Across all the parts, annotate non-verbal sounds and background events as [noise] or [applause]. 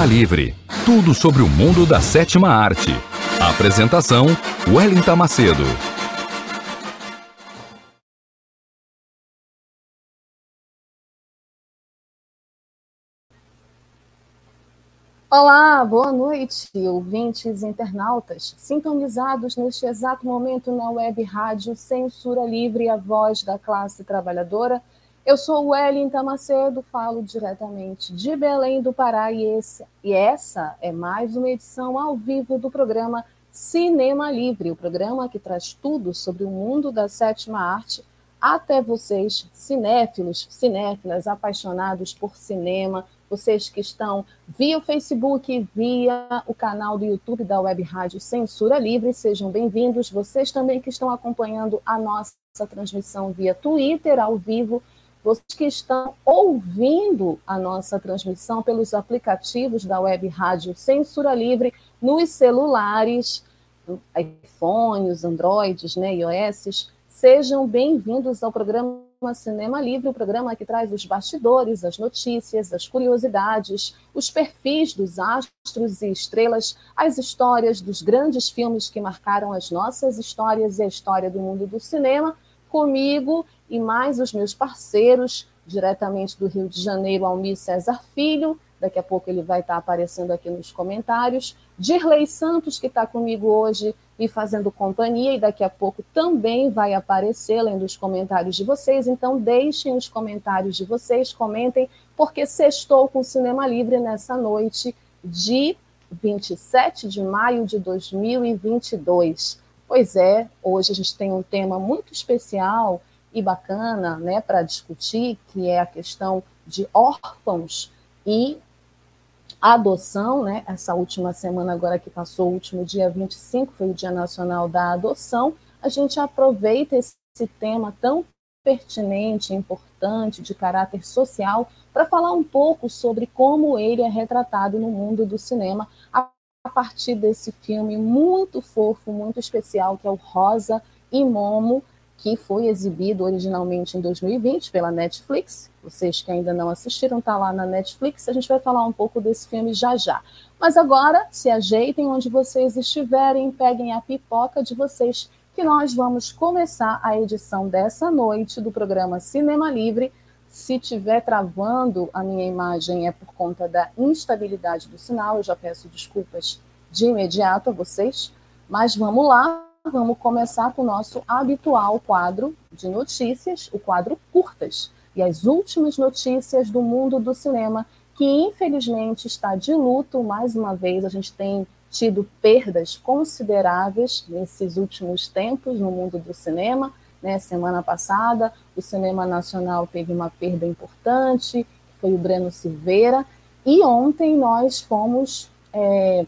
Cinema Livre. Tudo sobre o mundo da sétima arte. Apresentação: Wellington Macedo. Olá, boa noite, ouvintes internautas, sintonizados neste exato momento na web rádio Censura Livre, a voz da classe trabalhadora eu sou Wellington Macedo, falo diretamente de Belém do Pará e, esse, e essa é mais uma edição ao vivo do programa Cinema Livre, o programa que traz tudo sobre o mundo da sétima arte até vocês, cinéfilos, cinéfilas, apaixonados por cinema, vocês que estão via o Facebook, via o canal do YouTube da Web Rádio Censura Livre, sejam bem-vindos. Vocês também que estão acompanhando a nossa transmissão via Twitter ao vivo, vocês que estão ouvindo a nossa transmissão pelos aplicativos da Web Rádio Censura Livre nos celulares, iPhones, Androids, né, iOS, sejam bem-vindos ao programa Cinema Livre, o programa que traz os bastidores, as notícias, as curiosidades, os perfis dos astros e estrelas, as histórias dos grandes filmes que marcaram as nossas histórias e a história do mundo do cinema, comigo e mais os meus parceiros, diretamente do Rio de Janeiro, Almir César Filho, daqui a pouco ele vai estar aparecendo aqui nos comentários, Dirley Santos, que está comigo hoje e fazendo companhia, e daqui a pouco também vai aparecer lendo os comentários de vocês, então deixem os comentários de vocês, comentem, porque sextou com Cinema Livre nessa noite de 27 de maio de 2022. Pois é, hoje a gente tem um tema muito especial e bacana né, para discutir, que é a questão de órfãos e adoção, né? Essa última semana agora que passou, o último dia 25 foi o Dia Nacional da Adoção. A gente aproveita esse tema tão pertinente, importante, de caráter social, para falar um pouco sobre como ele é retratado no mundo do cinema a partir desse filme muito fofo, muito especial, que é o Rosa e Momo, que foi exibido originalmente em 2020 pela Netflix. Vocês que ainda não assistiram, está lá na Netflix. A gente vai falar um pouco desse filme já já. Mas agora, se ajeitem onde vocês estiverem, peguem a pipoca de vocês, que nós vamos começar a edição dessa noite do programa Cinema Livre. Se tiver travando a minha imagem é por conta da instabilidade do sinal, eu já peço desculpas de imediato a vocês. Mas vamos lá, vamos começar com o nosso habitual quadro de notícias, o quadro curtas, e as últimas notícias do mundo do cinema, que infelizmente está de luto, mais uma vez, a gente tem tido perdas consideráveis nesses últimos tempos no mundo do cinema. Né? Semana passada, o cinema nacional teve uma perda importante, foi o Breno Silveira, e ontem nós fomos é,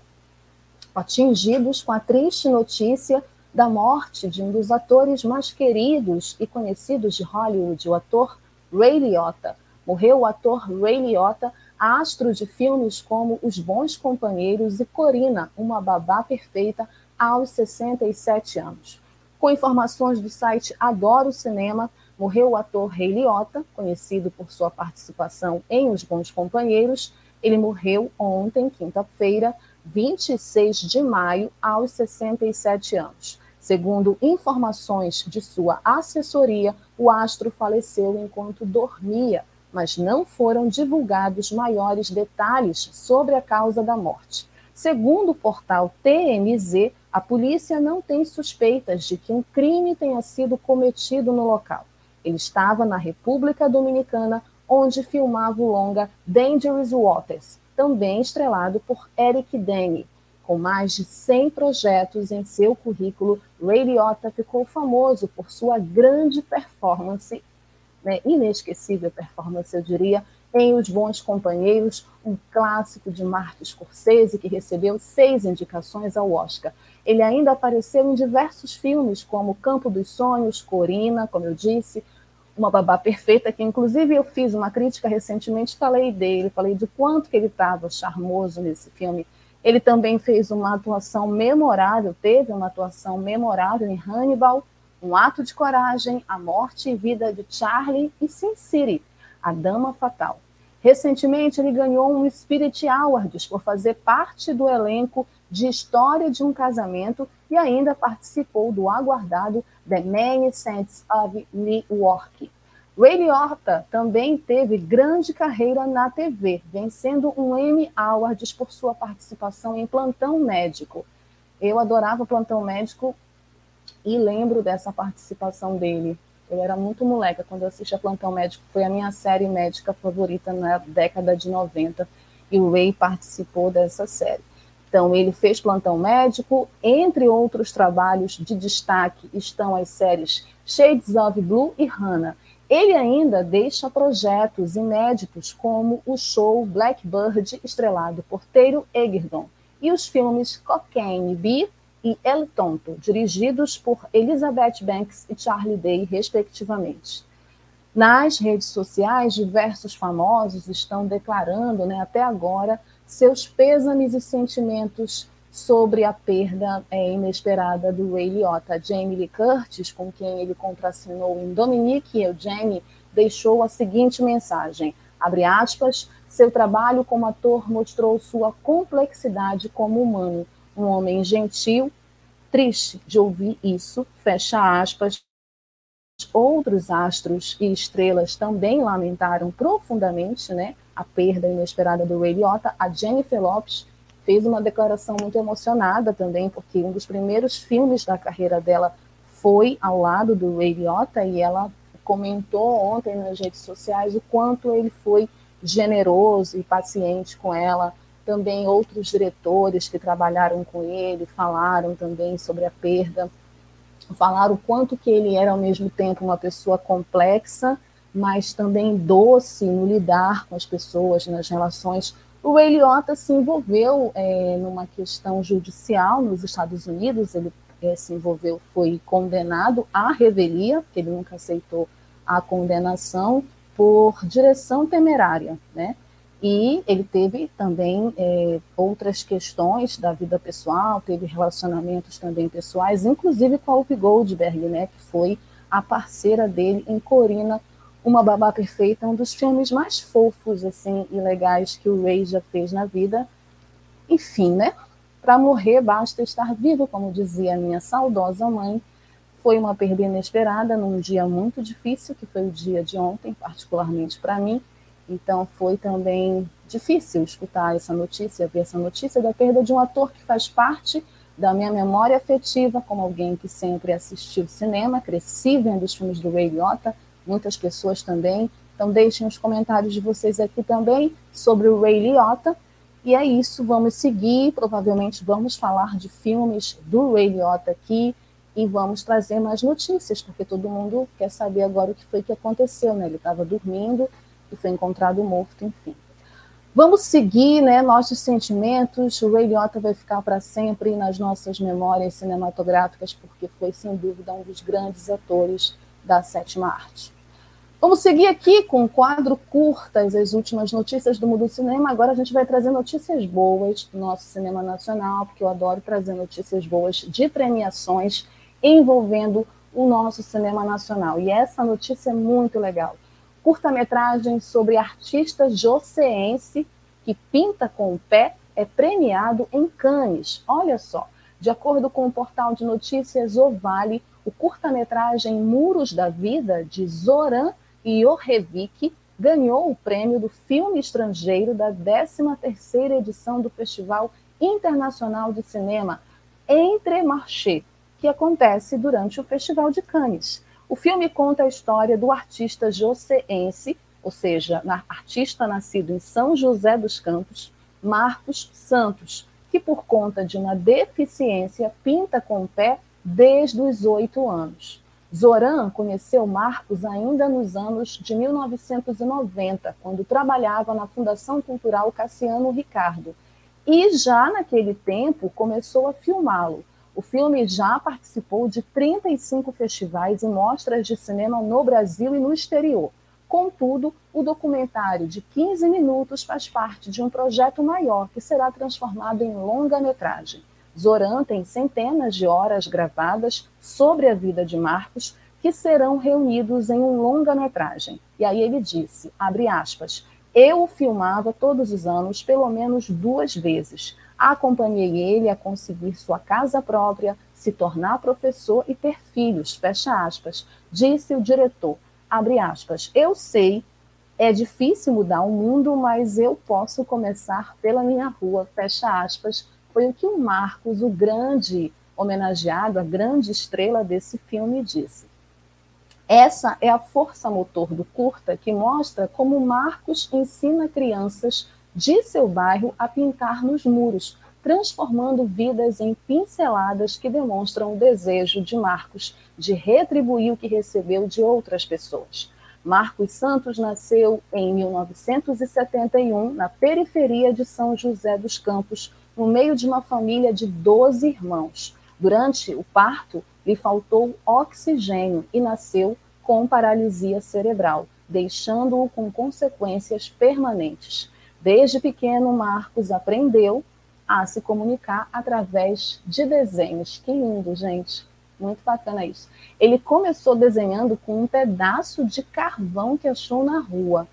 atingidos com a triste notícia da morte de um dos atores mais queridos e conhecidos de Hollywood, o ator Ray Liotta. Morreu o ator Ray Liotta, astro de filmes como Os Bons Companheiros e Corina, uma babá perfeita, aos 67 anos. Com informações do site Adoro Cinema, morreu o ator Ray Liotta, conhecido por sua participação em Os Bons Companheiros. Ele morreu ontem, quinta-feira, 26 de maio, aos 67 anos. Segundo informações de sua assessoria, o astro faleceu enquanto dormia, mas não foram divulgados maiores detalhes sobre a causa da morte. Segundo o portal TMZ, a polícia não tem suspeitas de que um crime tenha sido cometido no local. Ele estava na República Dominicana, onde filmava o longa Dangerous Waters, também estrelado por Eric Dane. Com mais de 100 projetos em seu currículo, Ray Liotta ficou famoso por sua grande performance, né, inesquecível performance, eu diria, em Os Bons Companheiros, um clássico de Martin Scorsese que recebeu seis indicações ao Oscar. Ele ainda apareceu em diversos filmes, como Campo dos Sonhos, Corina, como eu disse, Uma Babá Perfeita, que inclusive eu fiz uma crítica recentemente, falei dele, falei de quanto que ele estava charmoso nesse filme. Ele também fez uma atuação memorável, teve uma atuação memorável em Hannibal, Um Ato de Coragem, A Morte e Vida de Charlie e Sin City, A Dama Fatal. Recentemente, ele ganhou um Spirit Awards por fazer parte do elenco de História de um Casamento e ainda participou do aguardado The Many Saints of Newark. Ray Liotta também teve grande carreira na TV, vencendo um Emmy Awards por sua participação em Plantão Médico. Eu adorava Plantão Médico e lembro dessa participação dele. Eu era muito moleca quando eu assistia Plantão Médico, foi a minha série médica favorita na década de 90 e o Ray participou dessa série. Então, ele fez Plantão Médico, entre outros trabalhos de destaque estão as séries Shades of Blue e Hannah. Ele ainda deixa projetos inéditos como o show Blackbird, estrelado por Teiro Egerton, e os filmes Cocaine Bee e El Tonto, dirigidos por Elizabeth Banks e Charlie Day, respectivamente. Nas redes sociais, diversos famosos estão declarando, né, até agora, seus pêsames e sentimentos sobre a perda é, inesperada do Ray Liotta. Jamie Lee Curtis, com quem ele contracenou em Dominique e Eugenie, deixou a seguinte mensagem, abre aspas, seu trabalho como ator mostrou sua complexidade como humano, um homem gentil, triste de ouvir isso, fecha aspas. Outros astros e estrelas também lamentaram profundamente né, a perda inesperada do Ray Liotta. A Jennifer Lopes fez uma declaração muito emocionada também, porque um dos primeiros filmes da carreira dela foi ao lado do Ray Liotta e ela comentou ontem nas redes sociais o quanto ele foi generoso e paciente com ela. Também outros diretores que trabalharam com ele falaram também sobre a perda, falaram o quanto que ele era ao mesmo tempo uma pessoa complexa, mas também doce no lidar com as pessoas, nas relações o Ray Liotta se envolveu é, numa questão judicial nos Estados Unidos, ele é, se envolveu, foi condenado à revelia, porque ele nunca aceitou a condenação por direção temerária, né? E ele teve também é, outras questões da vida pessoal, teve relacionamentos também pessoais, inclusive com a Whoopi Goldberg, né, que foi a parceira dele em Corina, uma Babá Perfeita, um dos filmes mais fofos assim e legais que o Ray já fez na vida. Enfim, né? Para morrer basta estar vivo, como dizia minha saudosa mãe. Foi uma perda inesperada num dia muito difícil, que foi o dia de ontem, particularmente para mim. Então foi também difícil escutar essa notícia, ver essa notícia da perda de um ator que faz parte da minha memória afetiva como alguém que sempre assistiu cinema, cresci vendo os filmes do Ray Liotta, muitas pessoas também. Então deixem os comentários de vocês aqui também sobre o Ray Liotta. E é isso, vamos seguir, provavelmente vamos falar de filmes do Ray Liotta aqui e vamos trazer mais notícias, porque todo mundo quer saber agora o que foi que aconteceu, né? Ele estava dormindo e foi encontrado morto, enfim. Vamos seguir né, nossos sentimentos. O Ray Liotta vai ficar para sempre nas nossas memórias cinematográficas, porque foi, sem dúvida, um dos grandes atores da sétima arte. Vamos seguir aqui com o quadro curtas, as últimas notícias do mundo do cinema. Agora a gente vai trazer notícias boas do nosso cinema nacional, porque eu adoro trazer notícias boas de premiações envolvendo o nosso cinema nacional. E essa notícia é muito legal. Curta-metragem sobre artista joseense que pinta com o pé é premiado em Cannes. Olha só, de acordo com o portal de notícias O Vale, o curta-metragem Muros da Vida, de Zoran Jorevich, ganhou o prêmio do filme estrangeiro da 13ª edição do Festival Internacional de Cinema Entre Marché, que acontece durante o Festival de Cannes. O filme conta a história do artista joseense ou seja, artista nascido em São José dos Campos, Marcos Santos, que por conta de uma deficiência pinta com o pé desde os oito anos. Zoran conheceu Marcos ainda nos anos de 1990, quando trabalhava na Fundação Cultural Cassiano Ricardo. E já naquele tempo começou a filmá-lo. O filme já participou de 35 festivais e mostras de cinema no Brasil e no exterior. Contudo, o documentário de 15 minutos faz parte de um projeto maior que será transformado em longa-metragem. Zoran tem centenas de horas gravadas sobre a vida de Marcos que serão reunidos em um longa-metragem. E aí ele disse, abre aspas, eu o filmava todos os anos, pelo menos duas vezes. Acompanhei ele a conseguir sua casa própria, se tornar professor e ter filhos, fecha aspas. Disse o diretor, abre aspas, eu sei, é difícil mudar o mundo, mas eu posso começar pela minha rua, fecha aspas, foi o que o Marcos, o grande homenageado, a grande estrela desse filme, disse. Essa é a força motor do curta que mostra como Marcos ensina crianças de seu bairro a pintar nos muros, transformando vidas em pinceladas que demonstram o desejo de Marcos de retribuir o que recebeu de outras pessoas. Marcos Santos nasceu em 1971 na periferia de São José dos Campos, no meio de uma família de 12 irmãos. Durante o parto, lhe faltou oxigênio e nasceu com paralisia cerebral, deixando-o com consequências permanentes. Desde pequeno, Marcos aprendeu a se comunicar através de desenhos. Que lindo, gente! Muito bacana isso. Ele começou desenhando com um pedaço de carvão que achou na rua.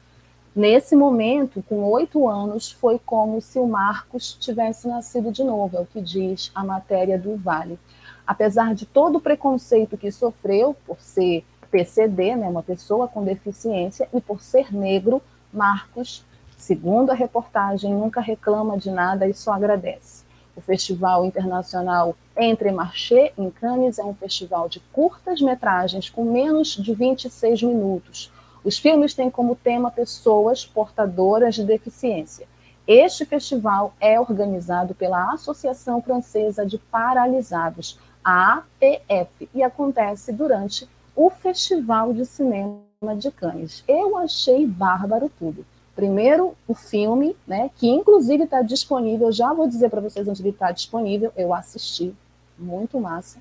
Nesse momento, com oito anos, foi como se o Marcos tivesse nascido de novo, é o que diz a matéria do Vale. Apesar de todo o preconceito que sofreu por ser PCD, né, uma pessoa com deficiência, e por ser negro, Marcos, segundo a reportagem, nunca reclama de nada e só agradece. O Festival Internacional Entre Marché, em Cannes, é um festival de curtas metragens com menos de 26 minutos os filmes têm como tema pessoas portadoras de deficiência. Este festival é organizado pela Associação Francesa de Paralisados, a APF, e acontece durante o Festival de Cinema de Cannes. Eu achei bárbaro tudo. Primeiro, o filme, né, que inclusive está disponível, já vou dizer para vocês onde ele está disponível, eu assisti, muito massa.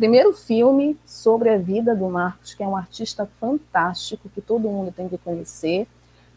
Primeiro filme sobre a vida do Marcos, que é um artista fantástico, que todo mundo tem que conhecer.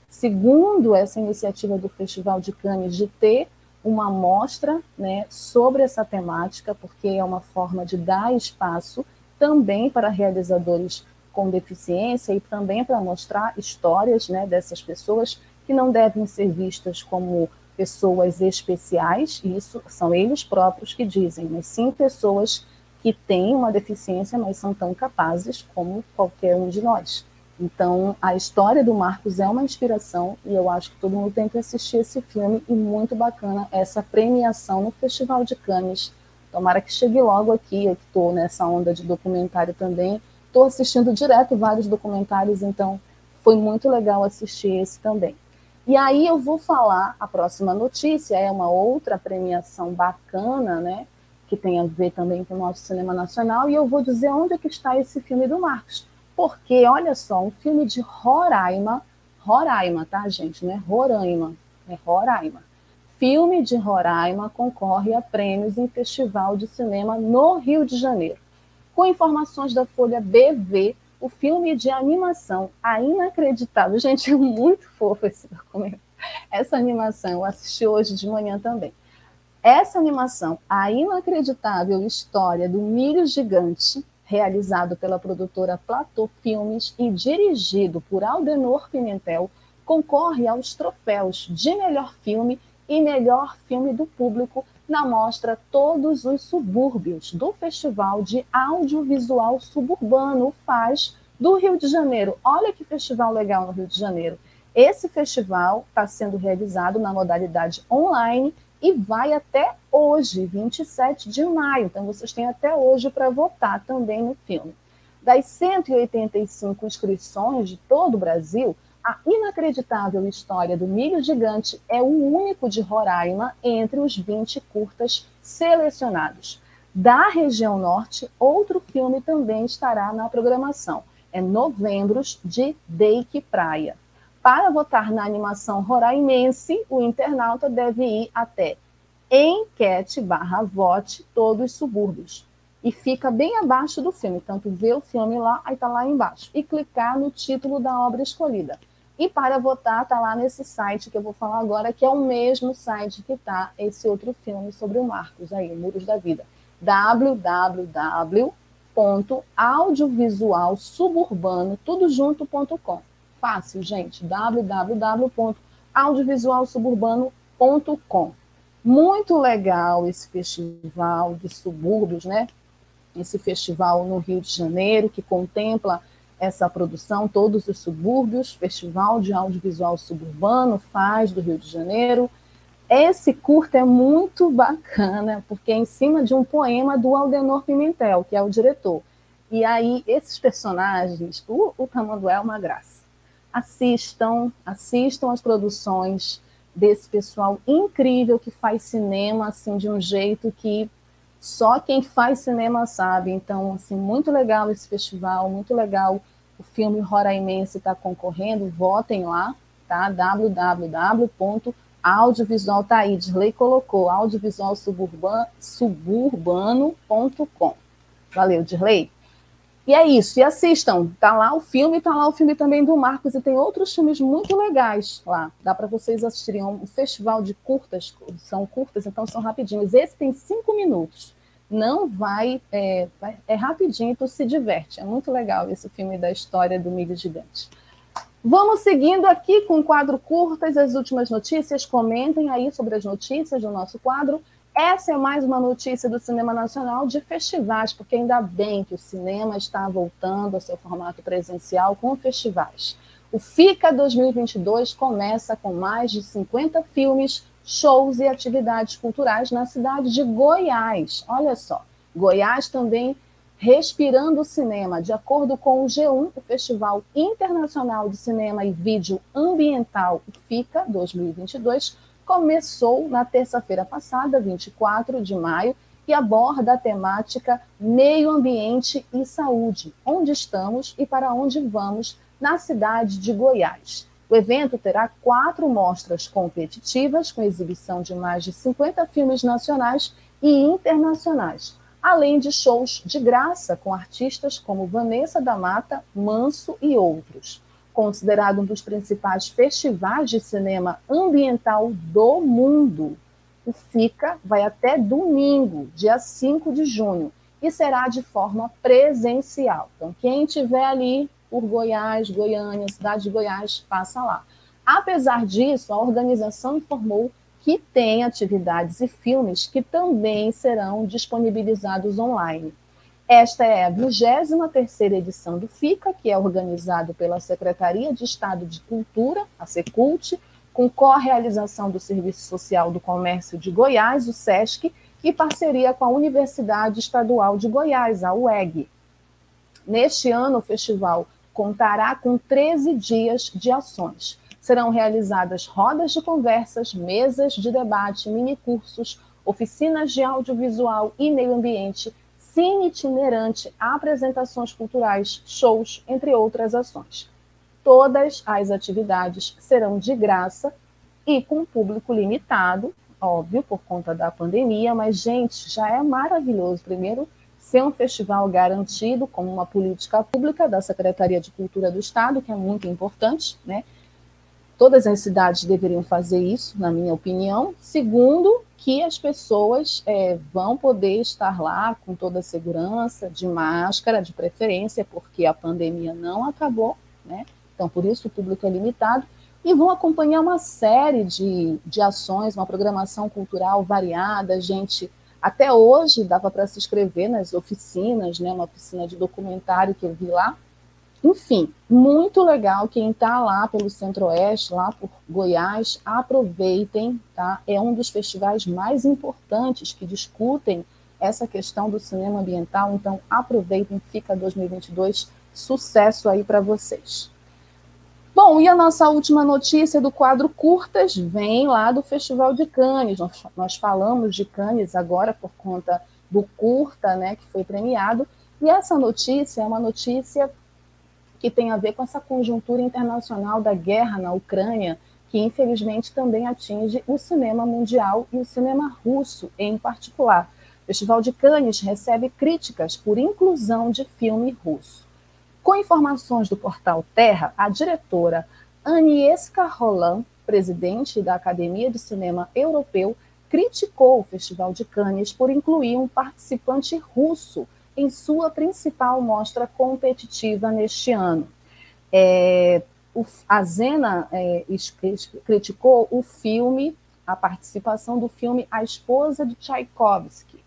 Segundo, essa iniciativa do Festival de Cannes de ter uma mostra né, sobre essa temática, porque é uma forma de dar espaço também para realizadores com deficiência e também para mostrar histórias né, dessas pessoas que não devem ser vistas como pessoas especiais, isso são eles próprios que dizem, mas sim pessoas que têm uma deficiência, mas são tão capazes como qualquer um de nós. Então, a história do Marcos é uma inspiração e eu acho que todo mundo tem que assistir esse filme e muito bacana essa premiação no Festival de Cannes. Tomara que chegue logo aqui, eu estou nessa onda de documentário também. Estou assistindo direto vários documentários, então foi muito legal assistir esse também. E aí eu vou falar, a próxima notícia é uma outra premiação bacana, né? Que tem a ver também com o nosso cinema nacional, e eu vou dizer onde é que está esse filme do Marcos. Porque, olha só, um filme de Roraima, Roraima, tá, gente? Não é Roraima, é Roraima. Filme de Roraima concorre a prêmios em festival de cinema no Rio de Janeiro. Com informações da Folha BV, o filme de animação, a inacreditável, gente, é muito fofo esse documento. Essa animação eu assisti hoje de manhã também. Essa animação, a inacreditável história do milho gigante, realizado pela produtora Platô Filmes e dirigido por Aldenor Pimentel, concorre aos troféus de melhor filme e melhor filme do público na mostra Todos os Subúrbios do Festival de Audiovisual Suburbano FAS do Rio de Janeiro. Olha que festival legal no Rio de Janeiro. Esse festival está sendo realizado na modalidade online e vai até hoje, 27 de maio. Então, vocês têm até hoje para votar também no filme. Das 185 inscrições de todo o Brasil, A inacreditável história do milho gigante é o único de Roraima entre os 20 curtas selecionados. Da região norte, outro filme também estará na programação. É Novembros de Deike Praia. Para votar na animação roraimense, o internauta deve ir até enquete barra vote todos os subúrbios. E fica bem abaixo do filme, tanto vê o filme lá, aí está lá embaixo. E clicar no título da obra escolhida. E para votar, está lá nesse site que eu vou falar agora, que é o mesmo site que está esse outro filme sobre o Marcos aí, Muros da Vida. www.audiovisualsuburbano, tudo junto.com. Fácil, gente. www.audiovisualsuburbano.com. Muito legal esse festival de subúrbios, né? Esse festival no Rio de Janeiro, que contempla essa produção, todos os subúrbios, Festival de Audiovisual Suburbano, faz do Rio de Janeiro. Esse curta é muito bacana, porque é em cima de um poema do Aldenor Pimentel, que é o diretor. E aí, esses personagens, o, o é uma graça. Assistam, assistam as produções desse pessoal incrível que faz cinema assim de um jeito que só quem faz cinema sabe. Então, assim, muito legal esse festival, muito legal o filme Roraimense está concorrendo, votem lá, tá? www.audiovisual, tá aí, Dirley colocou, audiovisualsuburbano.com. Valeu, Dirley. E é isso, e assistam, tá lá o filme, tá lá o filme também do Marcos, e tem outros filmes muito legais lá, dá para vocês assistirem, um festival de curtas, são curtas, então são rapidinhos, esse tem cinco minutos, não vai, é, é rapidinho, tu se diverte. É muito legal esse filme da história do milho gigante. Vamos seguindo aqui com o quadro curtas, as últimas notícias. Comentem aí sobre as notícias do nosso quadro. Essa é mais uma notícia do cinema nacional de festivais, porque ainda bem que o cinema está voltando ao seu formato presencial com festivais. O FICA 2022 começa com mais de 50 filmes shows e atividades culturais na cidade de Goiás. Olha só, Goiás também respirando o cinema. De acordo com o G1, o Festival Internacional de Cinema e Vídeo Ambiental FICA 2022 começou na terça-feira passada, 24 de maio, e aborda a temática meio ambiente e saúde, onde estamos e para onde vamos na cidade de Goiás. O evento terá quatro mostras competitivas, com exibição de mais de 50 filmes nacionais e internacionais, além de shows de graça com artistas como Vanessa da Mata, Manso e outros. Considerado um dos principais festivais de cinema ambiental do mundo, o FICA vai até domingo, dia 5 de junho, e será de forma presencial. Então, quem estiver ali por Goiás, Goiânia, cidade de Goiás, passa lá. Apesar disso, a organização informou que tem atividades e filmes que também serão disponibilizados online. Esta é a 23ª edição do FICA, que é organizado pela Secretaria de Estado de Cultura, a Secult, com co-realização do Serviço Social do Comércio de Goiás, o SESC, e parceria com a Universidade Estadual de Goiás, a UEG. Neste ano, o festival contará com 13 dias de ações. Serão realizadas rodas de conversas, mesas de debate, minicursos, oficinas de audiovisual e meio ambiente, cine itinerante, apresentações culturais, shows, entre outras ações. Todas as atividades serão de graça e com público limitado, óbvio, por conta da pandemia, mas, gente, já é maravilhoso. Primeiro, ser um festival garantido como uma política pública da Secretaria de Cultura do Estado, que é muito importante, né? Todas as cidades deveriam fazer isso, na minha opinião. Segundo, que as pessoas é, vão poder estar lá com toda a segurança, de máscara, de preferência, porque a pandemia não acabou, né? Então, por isso o público é limitado. E vão acompanhar uma série de, de ações, uma programação cultural variada, gente até hoje dava para se inscrever nas oficinas, né, uma oficina de documentário que eu vi lá. Enfim, muito legal quem está lá pelo Centro-Oeste, lá por Goiás, aproveitem, tá? É um dos festivais mais importantes que discutem essa questão do cinema ambiental, então aproveitem, fica 2022, sucesso aí para vocês. Bom, e a nossa última notícia do quadro Curtas vem lá do Festival de Cannes. Nós, nós falamos de Cannes agora por conta do curta, né, que foi premiado. E essa notícia é uma notícia que tem a ver com essa conjuntura internacional da guerra na Ucrânia, que infelizmente também atinge o cinema mundial e o cinema russo em particular. O Festival de Cannes recebe críticas por inclusão de filme russo. Com informações do portal Terra, a diretora Agnieszka Roland, presidente da Academia de Cinema Europeu, criticou o Festival de Cannes por incluir um participante russo em sua principal mostra competitiva neste ano. É, o, a Zena é, criticou o filme, a participação do filme A Esposa de Tchaikovsky,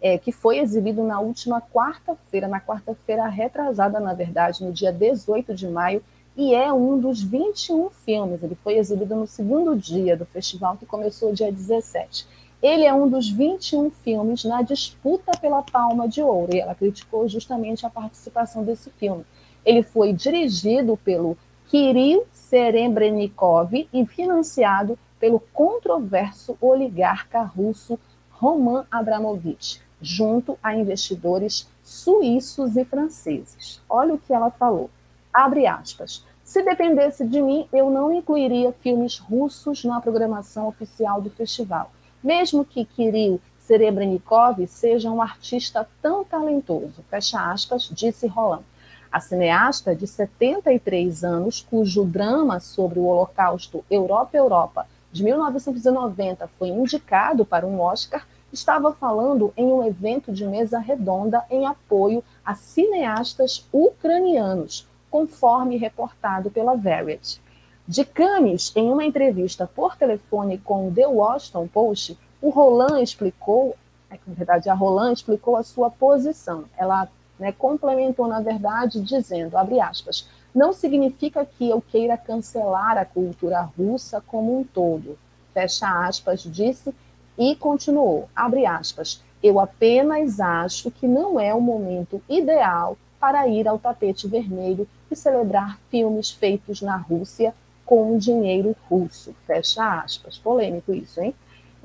é, que foi exibido na última quarta-feira, na quarta-feira retrasada, na verdade, no dia 18 de maio, e é um dos 21 filmes. Ele foi exibido no segundo dia do festival, que começou dia 17. Ele é um dos 21 filmes na disputa pela Palma de Ouro, e ela criticou justamente a participação desse filme. Ele foi dirigido pelo Kirill Serebrennikov e financiado pelo controverso oligarca russo Roman Abramovich, junto a investidores suíços e franceses. Olha o que ela falou abre aspas, se dependesse de mim, eu não incluiria filmes russos na programação oficial do festival, mesmo que Kirill Serebrennikov seja um artista tão talentoso, fecha aspas, disse Roland. A cineasta de 73 anos, cujo drama sobre o Holocausto Europa-Europa de 1990 foi indicado para um Oscar, estava falando em um evento de mesa redonda em apoio a cineastas ucranianos, conforme reportado pela Variety. De Cannes, em uma entrevista por telefone com o The Washington Post, o Roland explicou, é, na verdade, a Roland explicou a sua posição. Ela né, complementou, na verdade, dizendo, abre aspas, não significa que eu queira cancelar a cultura russa como um todo, fecha aspas, disse e continuou, abre aspas, eu apenas acho que não é o momento ideal para ir ao tapete vermelho e celebrar filmes feitos na Rússia com dinheiro russo. Fecha aspas. Polêmico isso, hein?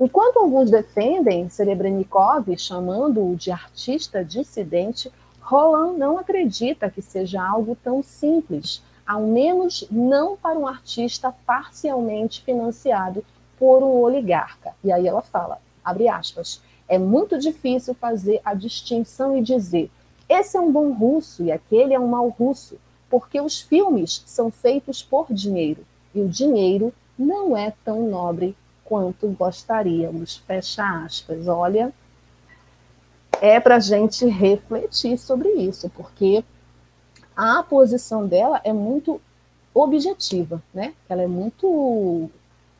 Enquanto alguns defendem Serebrennikov, chamando-o de artista dissidente, Roland não acredita que seja algo tão simples, ao menos não para um artista parcialmente financiado por um oligarca. E aí ela fala, abre aspas, é muito difícil fazer a distinção e dizer esse é um bom russo e aquele é um mau russo, porque os filmes são feitos por dinheiro e o dinheiro não é tão nobre quanto gostaríamos. Fecha aspas. Olha, é para a gente refletir sobre isso, porque a posição dela é muito objetiva, né? Ela é muito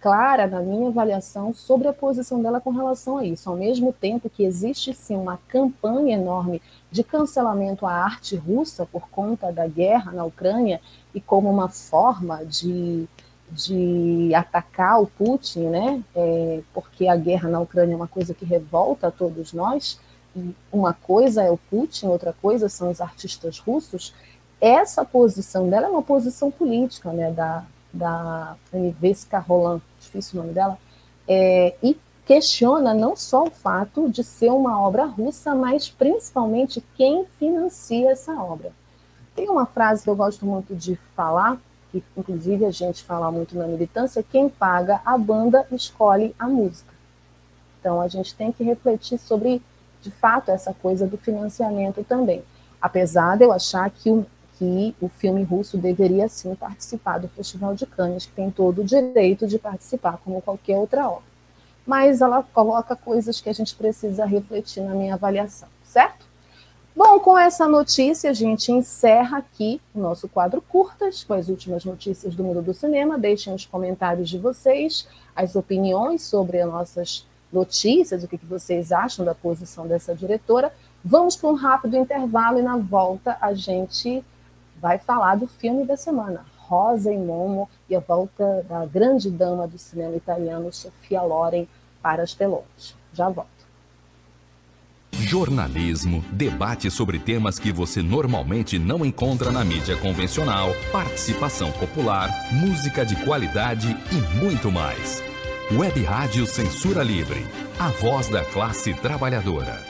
clara na minha avaliação sobre a posição dela com relação a isso. Ao mesmo tempo que existe sim uma campanha enorme de cancelamento à arte russa por conta da guerra na Ucrânia e como uma forma de, de atacar o Putin, né? É, porque a guerra na Ucrânia é uma coisa que revolta a todos nós. E uma coisa é o Putin, outra coisa são os artistas russos. Essa posição dela é uma posição política, né? Da, da Aniveska Roland, difícil o nome dela, é, e questiona não só o fato de ser uma obra russa, mas principalmente quem financia essa obra. Tem uma frase que eu gosto muito de falar, que inclusive a gente fala muito na militância, quem paga a banda escolhe a música. Então a gente tem que refletir sobre, de fato, essa coisa do financiamento também. Apesar de eu achar que o, que o filme russo deveria sim participar do Festival de Cannes, que tem todo o direito de participar, como qualquer outra obra. Mas ela coloca coisas que a gente precisa refletir na minha avaliação, certo? Bom, com essa notícia, a gente encerra aqui o nosso quadro curtas, com as últimas notícias do mundo do cinema. Deixem os comentários de vocês, as opiniões sobre as nossas notícias, o que vocês acham da posição dessa diretora. Vamos para um rápido intervalo e na volta a gente vai falar do filme da semana, Rosa e Momo, e a volta da grande dama do cinema italiano, Sofia Loren, para as telonas. Já volto. jornalismo, debate sobre temas que você normalmente não encontra na mídia convencional, participação popular, música de qualidade e muito mais. Web Rádio Censura Livre, a voz da classe trabalhadora.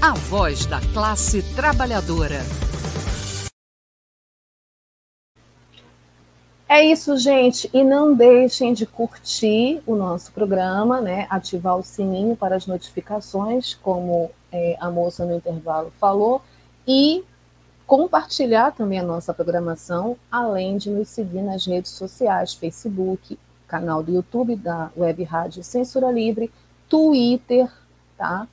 A voz da classe trabalhadora. É isso, gente. E não deixem de curtir o nosso programa, né? Ativar o sininho para as notificações, como é, a moça no intervalo falou, e compartilhar também a nossa programação, além de nos seguir nas redes sociais, Facebook, canal do YouTube da Web Rádio Censura Livre, Twitter, tá?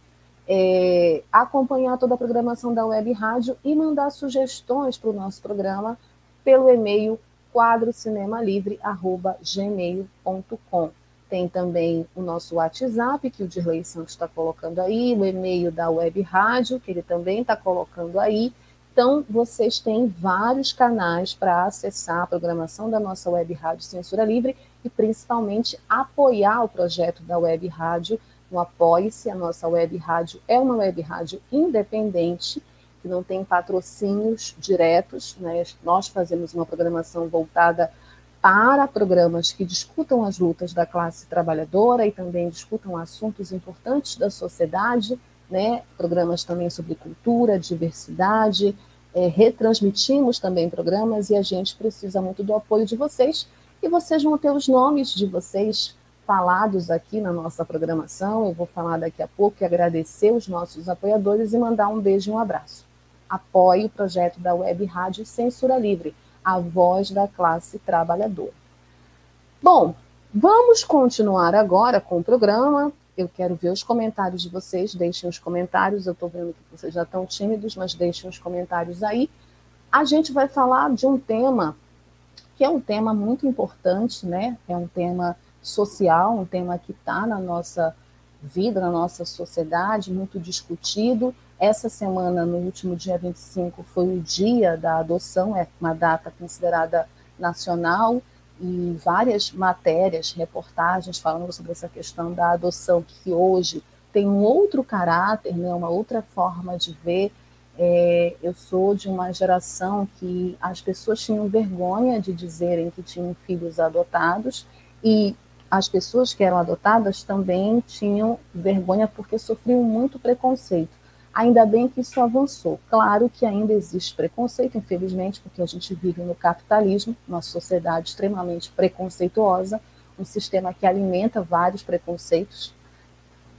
É, acompanhar toda a programação da Web Rádio e mandar sugestões para o nosso programa pelo e-mail quadrocinemalivre.gmail.com. Tem também o nosso WhatsApp, que o Dirley Santos está colocando aí, o e-mail da Web Rádio, que ele também está colocando aí. Então, vocês têm vários canais para acessar a programação da nossa Web Rádio Censura Livre e, principalmente, apoiar o projeto da Web Rádio no Apoie-se. A nossa Web Rádio é uma Web Rádio independente que não tem patrocínios diretos. Né? Nós fazemos uma programação voltada para programas que discutam as lutas da classe trabalhadora e também discutam assuntos importantes da sociedade, né? programas também sobre cultura, diversidade, é, retransmitimos também programas e a gente precisa muito do apoio de vocês e vocês vão ter os nomes de vocês falados aqui na nossa programação. Eu vou falar daqui a pouco e agradecer os nossos apoiadores e mandar um beijo e um abraço apoie o projeto da Web Rádio Censura Livre, a voz da classe trabalhadora. Bom, vamos continuar agora com o programa. Eu quero ver os comentários de vocês, deixem os comentários. Eu estou vendo que vocês já estão tímidos, mas deixem os comentários aí. A gente vai falar de um tema que é um tema muito importante, né? É um tema social, um tema que está na nossa vida, na nossa sociedade, muito discutido essa semana, no último dia 25, foi o dia da adoção, é uma data considerada nacional, e várias matérias, reportagens falando sobre essa questão da adoção, que hoje tem um outro caráter, né, uma outra forma de ver. É, eu sou de uma geração que as pessoas tinham vergonha de dizerem que tinham filhos adotados, e as pessoas que eram adotadas também tinham vergonha porque sofriam muito preconceito. Ainda bem que isso avançou. Claro que ainda existe preconceito, infelizmente, porque a gente vive no capitalismo, uma sociedade extremamente preconceituosa, um sistema que alimenta vários preconceitos.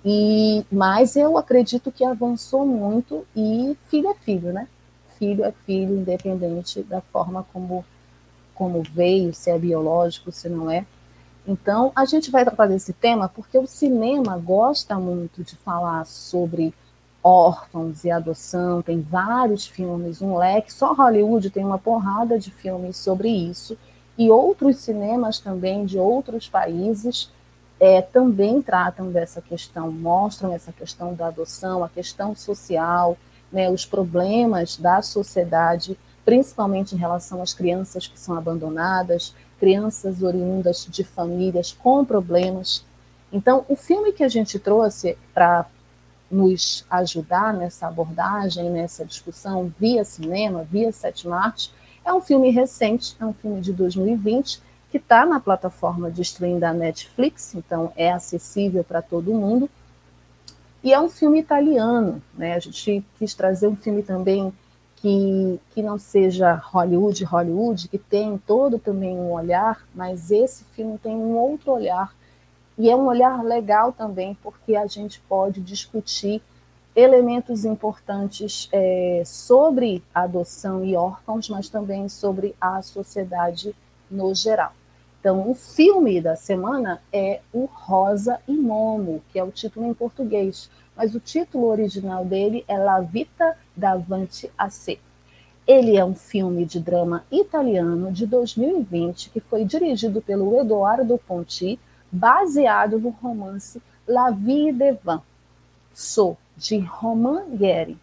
E mas eu acredito que avançou muito e filho é filho, né? Filho é filho, independente da forma como como veio, se é biológico, se não é. Então, a gente vai tratar desse tema porque o cinema gosta muito de falar sobre órfãos e adoção, tem vários filmes, um leque, só Hollywood tem uma porrada de filmes sobre isso, e outros cinemas também de outros países é, também tratam dessa questão, mostram essa questão da adoção, a questão social, né, os problemas da sociedade, principalmente em relação às crianças que são abandonadas, crianças oriundas de famílias com problemas. Então, o filme que a gente trouxe para nos ajudar nessa abordagem, nessa discussão via cinema, via sétima arte, é um filme recente, é um filme de 2020, que está na plataforma de streaming da Netflix, então é acessível para todo mundo. E é um filme italiano, né? A gente quis trazer um filme também que, que não seja Hollywood, Hollywood, que tem todo também um olhar, mas esse filme tem um outro olhar e é um olhar legal também, porque a gente pode discutir elementos importantes é, sobre adoção e órfãos, mas também sobre a sociedade no geral. Então, o filme da semana é o Rosa e Momo, que é o título em português, mas o título original dele é La Vita davanti a sé. Ele é um filme de drama italiano de 2020 que foi dirigido pelo Eduardo Ponti baseado no romance La Vie de Van, Sou, de Romain Gary.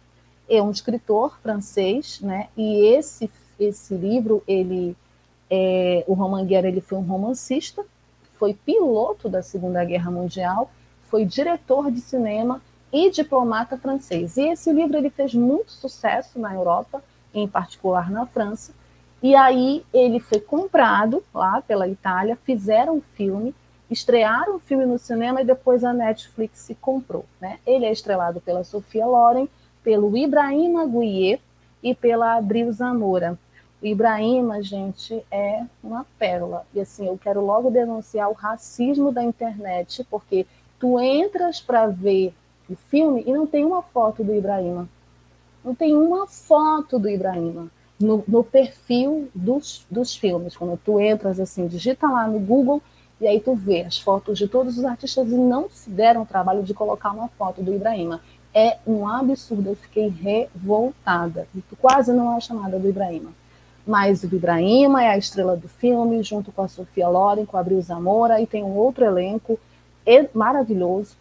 É um escritor francês, né? E esse esse livro, ele é, o Romain Gary, ele foi um romancista, foi piloto da Segunda Guerra Mundial, foi diretor de cinema e diplomata francês. E esse livro ele fez muito sucesso na Europa, em particular na França. E aí ele foi comprado lá pela Itália, fizeram um filme estrearam o filme no cinema e depois a Netflix se comprou. Né? Ele é estrelado pela Sofia Loren, pelo Ibrahim Aguier e pela Adril Zamora. O Ibrahima, gente, é uma pérola. E assim, eu quero logo denunciar o racismo da internet, porque tu entras para ver o filme e não tem uma foto do Ibrahima. Não tem uma foto do Ibrahima no, no perfil dos, dos filmes. Quando tu entras assim, digita lá no Google e aí tu vê as fotos de todos os artistas e não se deram o trabalho de colocar uma foto do Ibrahima. É um absurdo, eu fiquei revoltada. Tu quase não acha nada do Ibrahima. Mas o Ibrahima é a estrela do filme, junto com a Sofia Loren, com a Abril Zamora, e tem um outro elenco maravilhoso.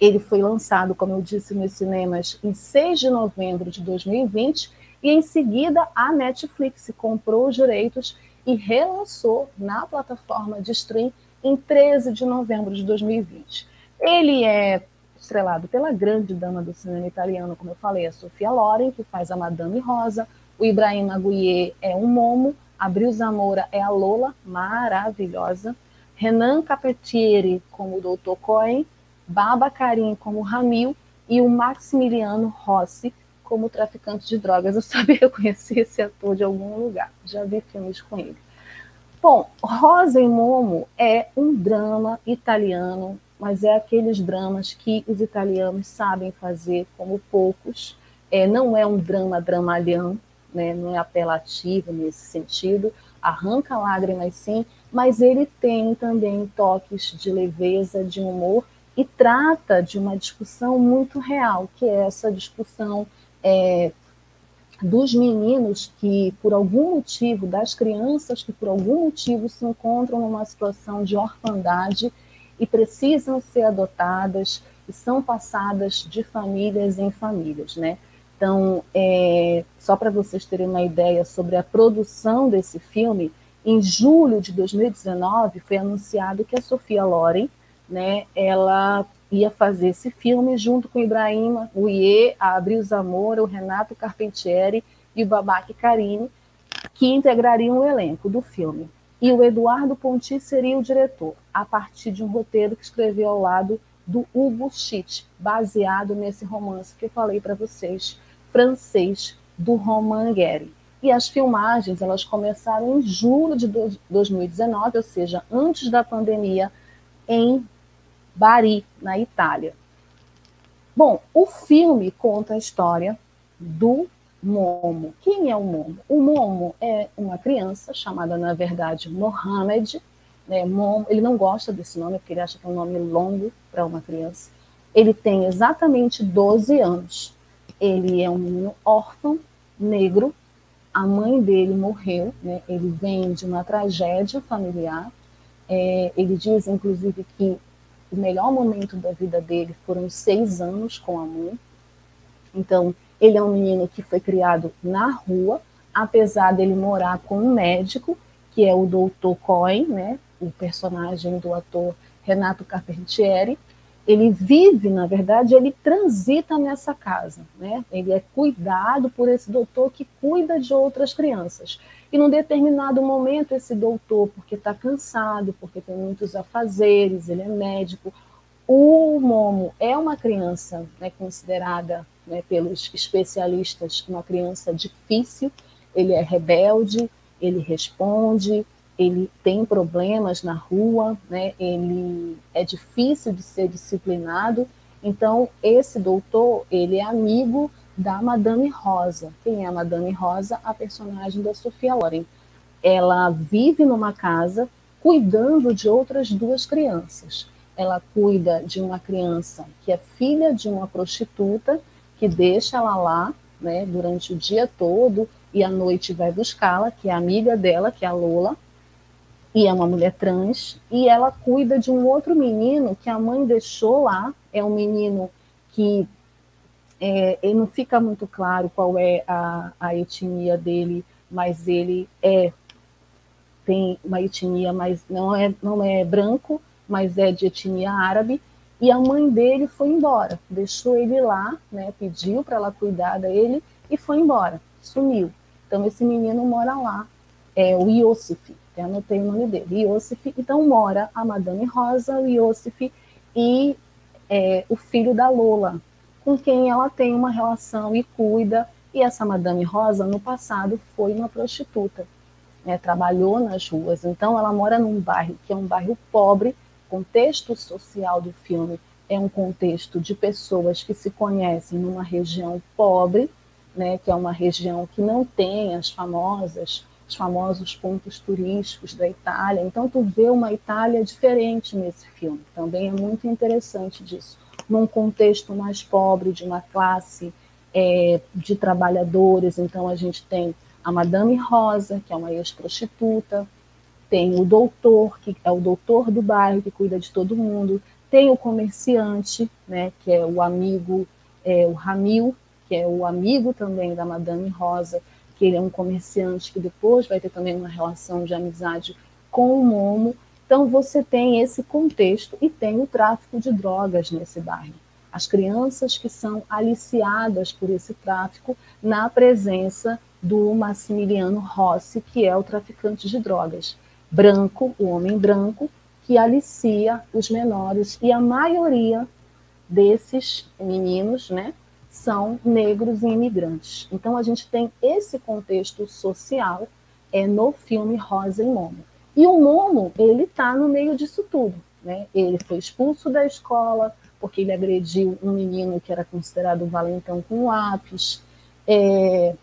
Ele foi lançado, como eu disse, nos cinemas em 6 de novembro de 2020, e em seguida a Netflix comprou os direitos e relançou na plataforma de stream em 13 de novembro de 2020. Ele é estrelado pela grande dama do cinema italiano, como eu falei, a Sofia Loren, que faz a Madame Rosa, o Ibrahim Aguier é um Momo, a Bril Zamora é a Lola, maravilhosa, Renan Capetieri como o Dr. Cohen, Baba Karim como Ramil e o Maximiliano Rossi como traficante de drogas. Eu [laughs] sabia reconhecer esse ator de algum lugar, já vi filmes com ele. Bom, Rosa e Momo é um drama italiano, mas é aqueles dramas que os italianos sabem fazer como poucos. É, não é um drama dramalhão, né, não é apelativo nesse sentido, arranca lágrimas sim, mas ele tem também toques de leveza, de humor e trata de uma discussão muito real, que é essa discussão é, dos meninos que, por algum motivo, das crianças que, por algum motivo, se encontram numa situação de orfandade e precisam ser adotadas e são passadas de famílias em famílias, né? Então, é, só para vocês terem uma ideia sobre a produção desse filme, em julho de 2019 foi anunciado que a Sofia Loren, né, ela ia fazer esse filme junto com o Ibrahim o Iê, a Abril Zamora, o Renato Carpentieri e o Babaque Karine, que integrariam o elenco do filme. E o Eduardo Ponti seria o diretor, a partir de um roteiro que escreveu ao lado do Hugo Schitt, baseado nesse romance que eu falei para vocês, francês, do Roman Guerre. E as filmagens elas começaram em julho de 2019, ou seja, antes da pandemia, em Bari, na Itália. Bom, o filme conta a história do Momo. Quem é o Momo? O Momo é uma criança chamada, na verdade, Mohamed. Né? Momo, ele não gosta desse nome, porque ele acha que é um nome longo para uma criança. Ele tem exatamente 12 anos. Ele é um menino órfão, negro. A mãe dele morreu, né? ele vem de uma tragédia familiar. É, ele diz, inclusive, que o melhor momento da vida dele foram seis anos com a mãe. Então, ele é um menino que foi criado na rua, apesar dele morar com um médico, que é o Dr. Cohen, né, o personagem do ator Renato Carpentieri. Ele vive, na verdade, ele transita nessa casa, né? Ele é cuidado por esse doutor que cuida de outras crianças. E num determinado momento, esse doutor, porque está cansado, porque tem muitos afazeres, ele é médico, o Momo é uma criança né, considerada né, pelos especialistas uma criança difícil, ele é rebelde, ele responde, ele tem problemas na rua, né, ele é difícil de ser disciplinado. Então, esse doutor, ele é amigo da Madame Rosa. Quem é a Madame Rosa? A personagem da Sofia Loren. Ela vive numa casa cuidando de outras duas crianças ela cuida de uma criança que é filha de uma prostituta, que deixa ela lá né, durante o dia todo e à noite vai buscá-la, que é amiga dela, que é a Lola, e é uma mulher trans, e ela cuida de um outro menino que a mãe deixou lá, é um menino que é, não fica muito claro qual é a, a etnia dele, mas ele é tem uma etnia, mas não é, não é branco, mas é de etnia árabe, e a mãe dele foi embora, deixou ele lá, né, pediu para ela cuidar dele e foi embora, sumiu. Então esse menino mora lá, é o Iosif, até anotei o nome dele, Iosif, então mora a Madame Rosa, o Iosif e é, o filho da Lola, com quem ela tem uma relação e cuida, e essa Madame Rosa no passado foi uma prostituta, né, trabalhou nas ruas, então ela mora num bairro que é um bairro pobre, contexto social do filme é um contexto de pessoas que se conhecem numa região pobre, né, que é uma região que não tem as famosas, os famosos pontos turísticos da Itália. Então tu vê uma Itália diferente nesse filme. Também é muito interessante disso. Num contexto mais pobre, de uma classe é, de trabalhadores, então a gente tem a Madame Rosa, que é uma ex-prostituta, tem o doutor, que é o doutor do bairro, que cuida de todo mundo, tem o comerciante, né, que é o amigo, é, o Ramil, que é o amigo também da Madame Rosa, ele é um comerciante que depois vai ter também uma relação de amizade com o Momo. Então você tem esse contexto e tem o tráfico de drogas nesse bairro. As crianças que são aliciadas por esse tráfico na presença do Massimiliano Rossi, que é o traficante de drogas branco, o homem branco, que alicia os menores, e a maioria desses meninos, né, são negros e imigrantes. Então a gente tem esse contexto social é no filme Rosa e Momo. E o Momo, ele está no meio disso tudo, né? Ele foi expulso da escola porque ele agrediu um menino que era considerado valentão com lápis. É,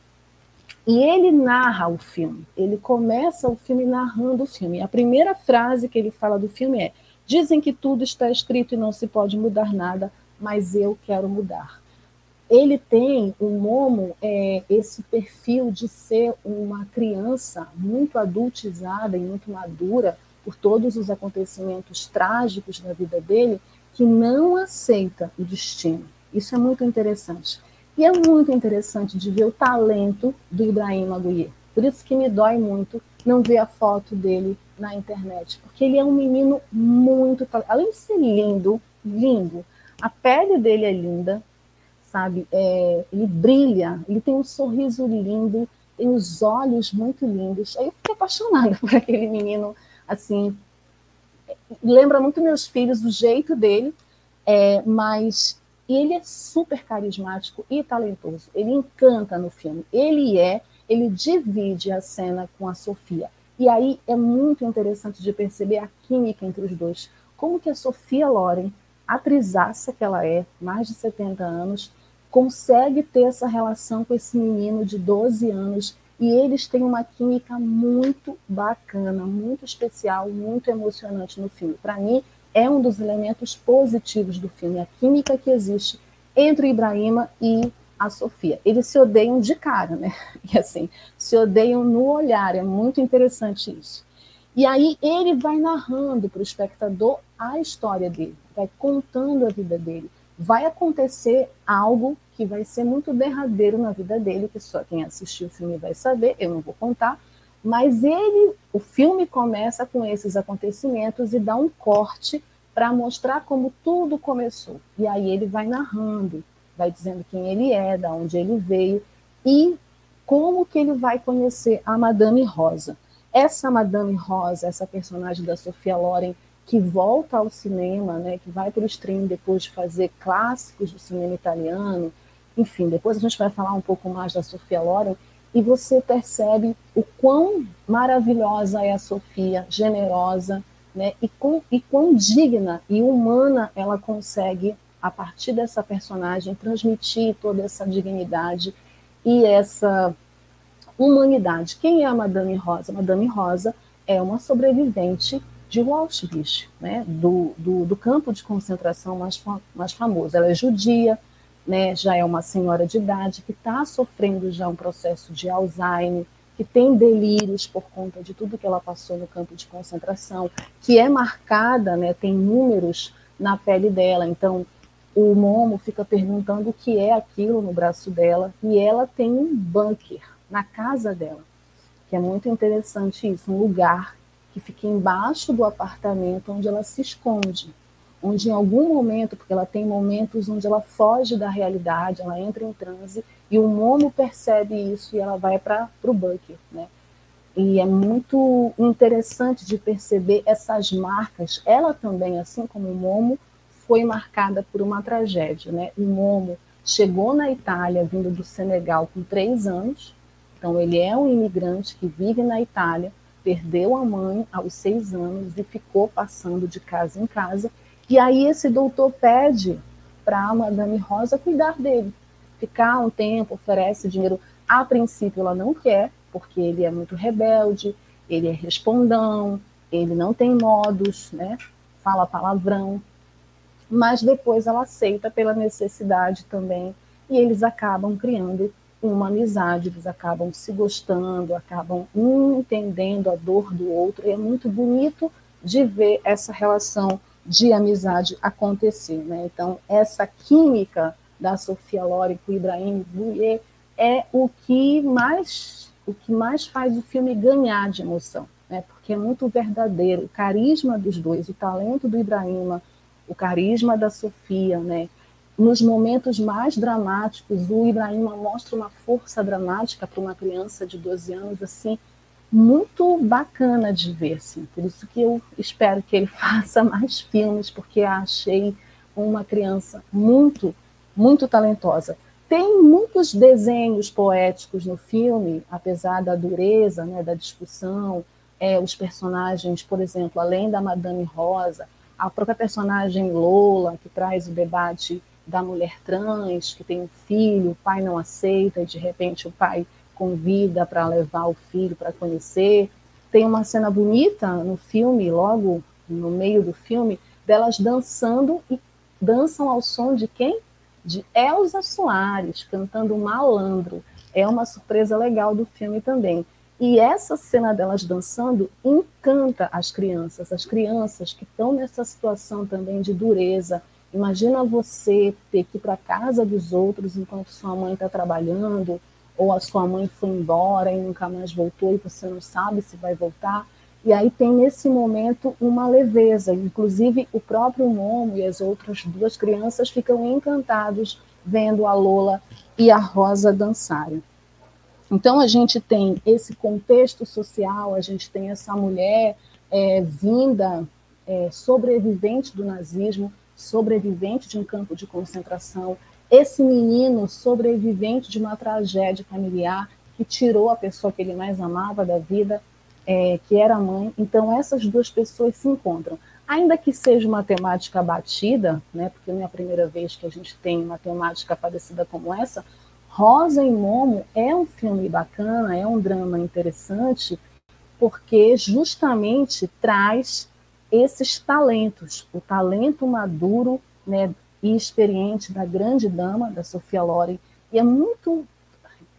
e ele narra o filme, ele começa o filme narrando o filme. A primeira frase que ele fala do filme é: Dizem que tudo está escrito e não se pode mudar nada, mas eu quero mudar. Ele tem, o Momo, é, esse perfil de ser uma criança muito adultizada e muito madura por todos os acontecimentos trágicos da vida dele, que não aceita o destino. Isso é muito interessante. E é muito interessante de ver o talento do Ibrahim Maguier. Por isso que me dói muito não ver a foto dele na internet, porque ele é um menino muito, além de ser lindo, lindo, a pele dele é linda, sabe? É, ele brilha, ele tem um sorriso lindo, tem os olhos muito lindos. Aí eu fiquei apaixonada [laughs] por aquele menino, assim, lembra muito meus filhos, o jeito dele, é, mas ele é super carismático e talentoso. Ele encanta no filme. Ele é, ele divide a cena com a Sofia. E aí é muito interessante de perceber a química entre os dois. Como que a Sofia Loren, atrizaça que ela é, mais de 70 anos, consegue ter essa relação com esse menino de 12 anos e eles têm uma química muito bacana, muito especial, muito emocionante no filme. Para mim, é um dos elementos positivos do filme, a química que existe entre o Ibrahima e a Sofia. Eles se odeiam de cara, né? [laughs] E assim, se odeiam no olhar, é muito interessante isso. E aí ele vai narrando para o espectador a história dele, vai contando a vida dele. Vai acontecer algo que vai ser muito derradeiro na vida dele, que só quem assistiu o filme vai saber, eu não vou contar, mas ele, o filme começa com esses acontecimentos e dá um corte para mostrar como tudo começou. E aí ele vai narrando, vai dizendo quem ele é, da onde ele veio e como que ele vai conhecer a Madame Rosa. Essa Madame Rosa, essa personagem da Sofia Loren, que volta ao cinema, né, que vai para o stream depois de fazer clássicos do cinema italiano, enfim, depois a gente vai falar um pouco mais da Sofia Loren, e você percebe o quão maravilhosa é a Sofia, generosa, né, e, com, e quão digna e humana ela consegue, a partir dessa personagem, transmitir toda essa dignidade e essa humanidade. Quem é a Madame Rosa? Madame Rosa é uma sobrevivente de Auschwitz, né, do, do, do campo de concentração mais, mais famoso. Ela é judia, né, já é uma senhora de idade que está sofrendo já um processo de Alzheimer, que tem delírios por conta de tudo que ela passou no campo de concentração, que é marcada, né, tem números na pele dela. Então, o Momo fica perguntando o que é aquilo no braço dela, e ela tem um bunker na casa dela, que é muito interessante isso, um lugar que fica embaixo do apartamento onde ela se esconde onde em algum momento, porque ela tem momentos onde ela foge da realidade, ela entra em transe, e o Momo percebe isso e ela vai para o bunker, né? E é muito interessante de perceber essas marcas. Ela também, assim como o Momo, foi marcada por uma tragédia, né? O Momo chegou na Itália vindo do Senegal com três anos, então ele é um imigrante que vive na Itália, perdeu a mãe aos seis anos e ficou passando de casa em casa e aí esse doutor pede para a Madame Rosa cuidar dele, ficar um tempo, oferece dinheiro. A princípio ela não quer, porque ele é muito rebelde, ele é respondão, ele não tem modos, né? Fala palavrão. Mas depois ela aceita pela necessidade também e eles acabam criando uma amizade, eles acabam se gostando, acabam entendendo a dor do outro. E é muito bonito de ver essa relação de amizade acontecer. Né? Então, essa química da Sofia Loren com o Ibrahim Bouye é o que mais o que mais faz o filme ganhar de emoção, né? porque é muito verdadeiro. O carisma dos dois, o talento do Ibrahima, o carisma da Sofia, né? Nos momentos mais dramáticos, o Ibrahima mostra uma força dramática para uma criança de 12 anos, assim, muito bacana de ver, assim. Por isso que eu espero que ele [laughs] faça mais filmes, porque achei uma criança muito, muito talentosa. Tem muitos desenhos poéticos no filme, apesar da dureza, né, da discussão, é, os personagens, por exemplo, além da Madame Rosa, a própria personagem Lola, que traz o debate da mulher trans, que tem um filho, o pai não aceita, e de repente o pai convida para levar o filho para conhecer. Tem uma cena bonita no filme, logo no meio do filme, delas dançando e dançam ao som de quem? De Elza Soares, cantando Malandro. É uma surpresa legal do filme também. E essa cena delas dançando encanta as crianças, as crianças que estão nessa situação também de dureza. Imagina você ter que ir para casa dos outros enquanto sua mãe está trabalhando, ou a sua mãe foi embora e nunca mais voltou e você não sabe se vai voltar. E aí tem nesse momento uma leveza, inclusive o próprio Momo e as outras duas crianças ficam encantados vendo a Lola e a Rosa dançarem. Então a gente tem esse contexto social, a gente tem essa mulher é, vinda, é, sobrevivente do nazismo, sobrevivente de um campo de concentração, esse menino sobrevivente de uma tragédia familiar que tirou a pessoa que ele mais amava da vida, é, que era a mãe. Então, essas duas pessoas se encontram. ainda que seja uma temática batida, né, porque não é a primeira vez que a gente tem uma temática parecida como essa, Rosa e Momo é um filme bacana, é um drama interessante, porque justamente traz esses talentos, o talento maduro né, e experiente da grande dama, da Sofia Loren, e é muito,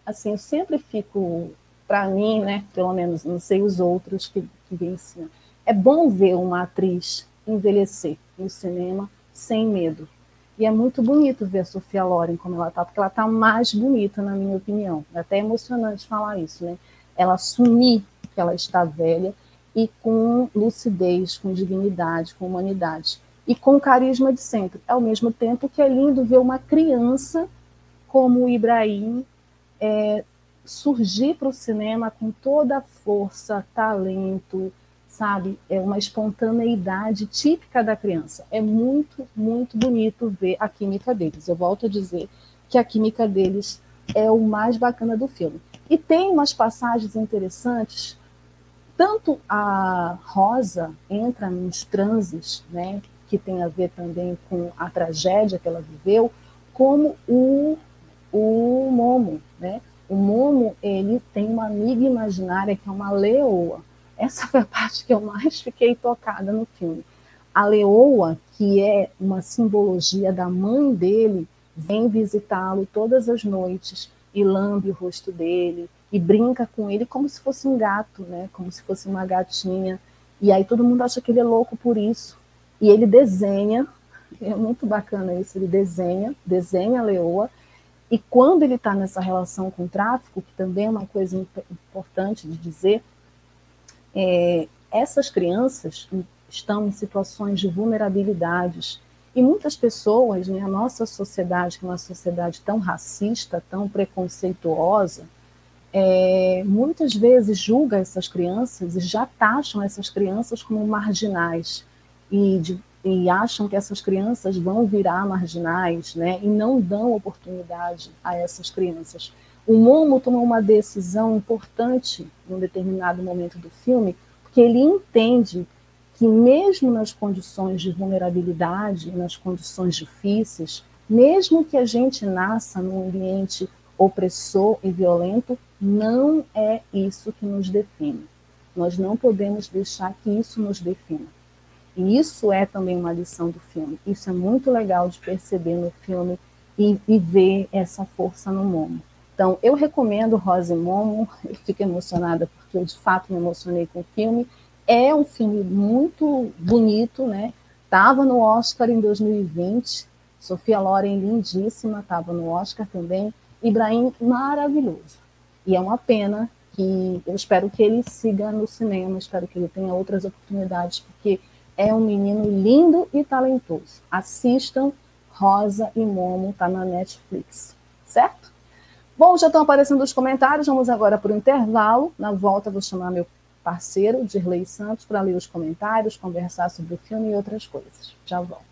assim, eu sempre fico, para mim, né, pelo menos, não sei os outros que, que venciam, é bom ver uma atriz envelhecer no cinema sem medo. E é muito bonito ver a Sofia Loren como ela está, porque ela está mais bonita, na minha opinião. É até emocionante falar isso, né? Ela assumir que ela está velha e com lucidez, com dignidade, com humanidade. E com carisma de sempre. Ao mesmo tempo que é lindo ver uma criança como o Ibrahim é, surgir para o cinema com toda a força, talento, sabe? É uma espontaneidade típica da criança. É muito, muito bonito ver a química deles. Eu volto a dizer que a química deles é o mais bacana do filme. E tem umas passagens interessantes. Tanto a Rosa entra nos transes, né, que tem a ver também com a tragédia que ela viveu, como o, o Momo, né? O Momo, ele tem uma amiga imaginária que é uma leoa. Essa foi a parte que eu mais fiquei tocada no filme. A leoa, que é uma simbologia da mãe dele, vem visitá-lo todas as noites e lambe o rosto dele e brinca com ele como se fosse um gato, né? Como se fosse uma gatinha. E aí todo mundo acha que ele é louco por isso. E ele desenha, é muito bacana isso, ele desenha, desenha a leoa. E quando ele está nessa relação com o tráfico, que também é uma coisa importante de dizer, é, essas crianças estão em situações de vulnerabilidades e muitas pessoas, né, a nossa sociedade, que é uma sociedade tão racista, tão preconceituosa, é, muitas vezes julga essas crianças e já taxam essas crianças como marginais e, de, e acham que essas crianças vão virar marginais, né, e não dão oportunidade a essas crianças. O Momo tomou uma decisão importante em um determinado momento do filme, porque ele entende que mesmo nas condições de vulnerabilidade, nas condições difíceis, mesmo que a gente nasça num ambiente opressor e violento, não é isso que nos define. Nós não podemos deixar que isso nos defina. E isso é também uma lição do filme. Isso é muito legal de perceber no filme e, e ver essa força no Momo. Então, eu recomendo Rosa e Momo, eu fico emocionada porque eu de fato me emocionei com o filme. É um filme muito bonito, né? Estava no Oscar em 2020, Sofia Loren lindíssima, estava no Oscar também. Ibrahim maravilhoso. E é uma pena que eu espero que ele siga no cinema, espero que ele tenha outras oportunidades, porque é um menino lindo e talentoso. Assistam Rosa e Momo, tá na Netflix, certo? Bom, já estão aparecendo os comentários, vamos agora para o intervalo. Na volta, vou chamar meu parceiro, Dirley Santos, para ler os comentários, conversar sobre o filme e outras coisas. Já volto.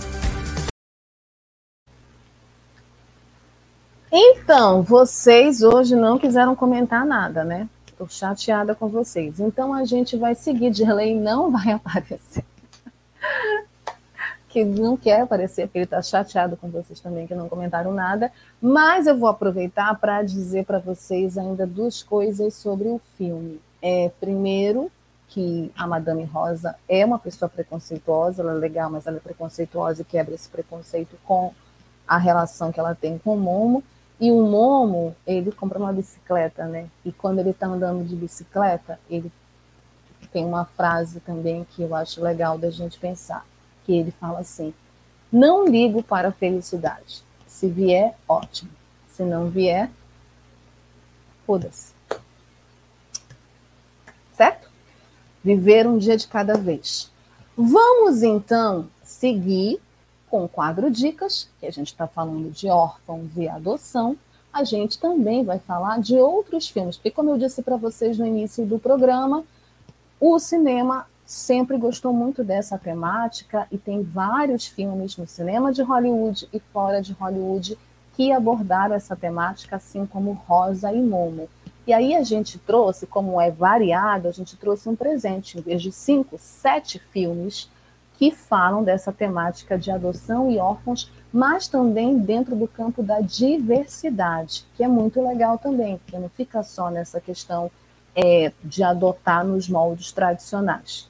Então, vocês hoje não quiseram comentar nada, né? Estou chateada com vocês. Então a gente vai seguir. Dirley não vai [laughs] aparecer. que não quer aparecer, porque ele está chateado com vocês também, que não comentaram nada. Mas eu vou aproveitar para dizer para vocês ainda duas coisas sobre o filme. É, primeiro, que a Madame Rosa é uma pessoa preconceituosa, ela é legal, mas ela é preconceituosa e quebra esse preconceito com a relação que ela tem com o Momo. E o Momo, ele compra uma bicicleta, né? E quando ele está andando de bicicleta, ele tem uma frase também que eu acho legal da gente pensar, que ele fala assim: "Não ligo para a felicidade. Se vier, ótimo. Se não vier, foda-se." Certo? Viver um dia de cada vez. Vamos então seguir com o quadro Dicas, que a gente está falando de órfãos e adoção, a gente também vai falar de outros filmes, porque, como eu disse para vocês no início do programa, o cinema sempre gostou muito dessa temática e tem vários filmes no cinema de Hollywood e fora de Hollywood que abordaram essa temática, assim como Rosa e Momo. E aí a gente trouxe, como é variado, a gente trouxe um presente, em vez de cinco, sete filmes que falam dessa temática de adoção e órfãos, mas também dentro do campo da diversidade, que é muito legal também, porque não fica só nessa questão é, de adotar nos moldes tradicionais.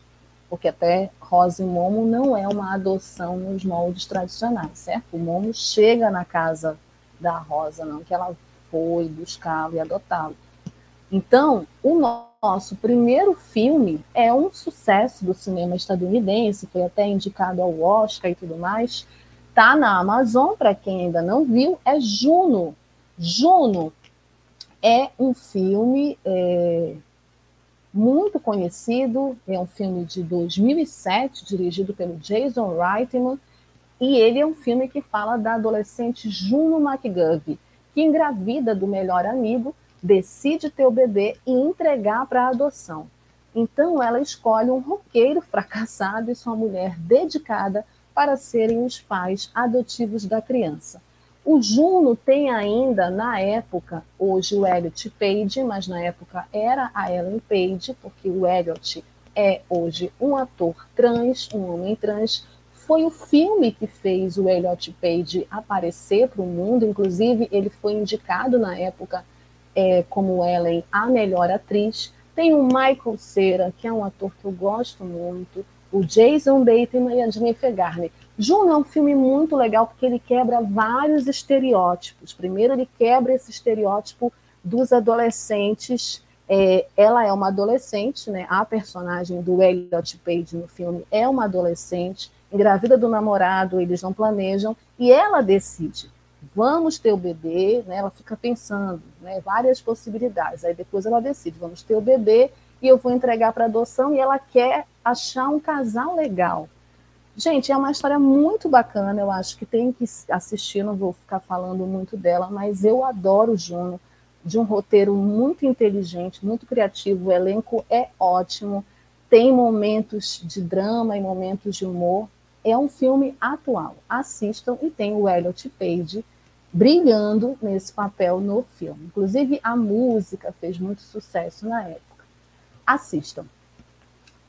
Porque até Rosa e Momo não é uma adoção nos moldes tradicionais, certo? O Momo chega na casa da Rosa, não que ela foi buscá-lo e adotá-lo. Então, o nosso primeiro filme é um sucesso do cinema estadunidense, foi até indicado ao Oscar e tudo mais. Tá na Amazon, para quem ainda não viu, é Juno. Juno é um filme é, muito conhecido, é um filme de 2007, dirigido pelo Jason Reitman, e ele é um filme que fala da adolescente Juno McGovey, que engravida do melhor amigo decide ter o bebê e entregar para adoção. Então ela escolhe um roqueiro fracassado e sua mulher dedicada para serem os pais adotivos da criança. O Juno tem ainda, na época, hoje o Elliot Page, mas na época era a Ellen Page, porque o Elliot é hoje um ator trans, um homem trans. Foi o filme que fez o Elliot Page aparecer para o mundo, inclusive ele foi indicado na época é, como Ellen a melhor atriz. Tem o Michael Cera, que é um ator que eu gosto muito, o Jason Bateman e a Jennifer Garner. Juno é um filme muito legal porque ele quebra vários estereótipos. Primeiro, ele quebra esse estereótipo dos adolescentes. É, ela é uma adolescente, né? A personagem do Elliot Page no filme é uma adolescente, engravida do namorado, eles não planejam, e ela decide vamos ter o bebê, né? Ela fica pensando, né? Várias possibilidades. Aí depois ela decide, vamos ter o bebê e eu vou entregar para adoção e ela quer achar um casal legal. Gente, é uma história muito bacana, eu acho que tem que assistir, não vou ficar falando muito dela, mas eu adoro o Juno, de um roteiro muito inteligente, muito criativo, o elenco é ótimo, tem momentos de drama e momentos de humor, é um filme atual. Assistam e tem o Elliot Page brilhando nesse papel no filme. Inclusive, a música fez muito sucesso na época. Assistam.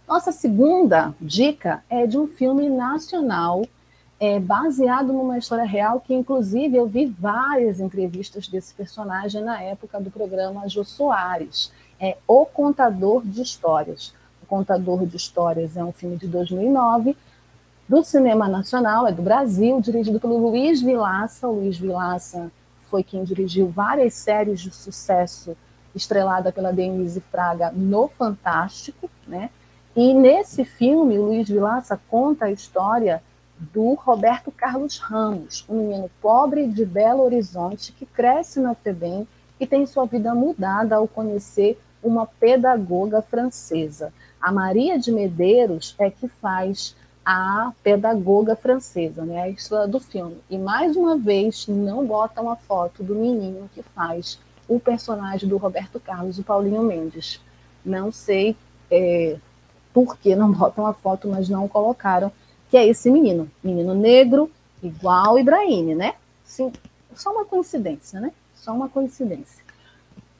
Nossa segunda dica é de um filme nacional é, baseado numa história real que, inclusive, eu vi várias entrevistas desse personagem na época do programa Jô Soares. É O Contador de Histórias. O Contador de Histórias é um filme de 2009 do cinema nacional, é do Brasil, dirigido pelo Luiz Vilaça. O Luiz Vilaça foi quem dirigiu várias séries de sucesso, estrelada pela Denise Fraga no Fantástico, né? E nesse filme, o Luiz Vilaça conta a história do Roberto Carlos Ramos, um menino pobre de Belo Horizonte que cresce na FEBEM e tem sua vida mudada ao conhecer uma pedagoga francesa. A Maria de Medeiros é que faz a pedagoga francesa, né, a estrela do filme. E mais uma vez não botam a foto do menino que faz o personagem do Roberto Carlos, o Paulinho Mendes. Não sei é, por que não [laughs] botam a foto, mas não colocaram, que é esse menino. Menino negro, igual Ibrahim, né? Sim, só uma coincidência, né? Só uma coincidência.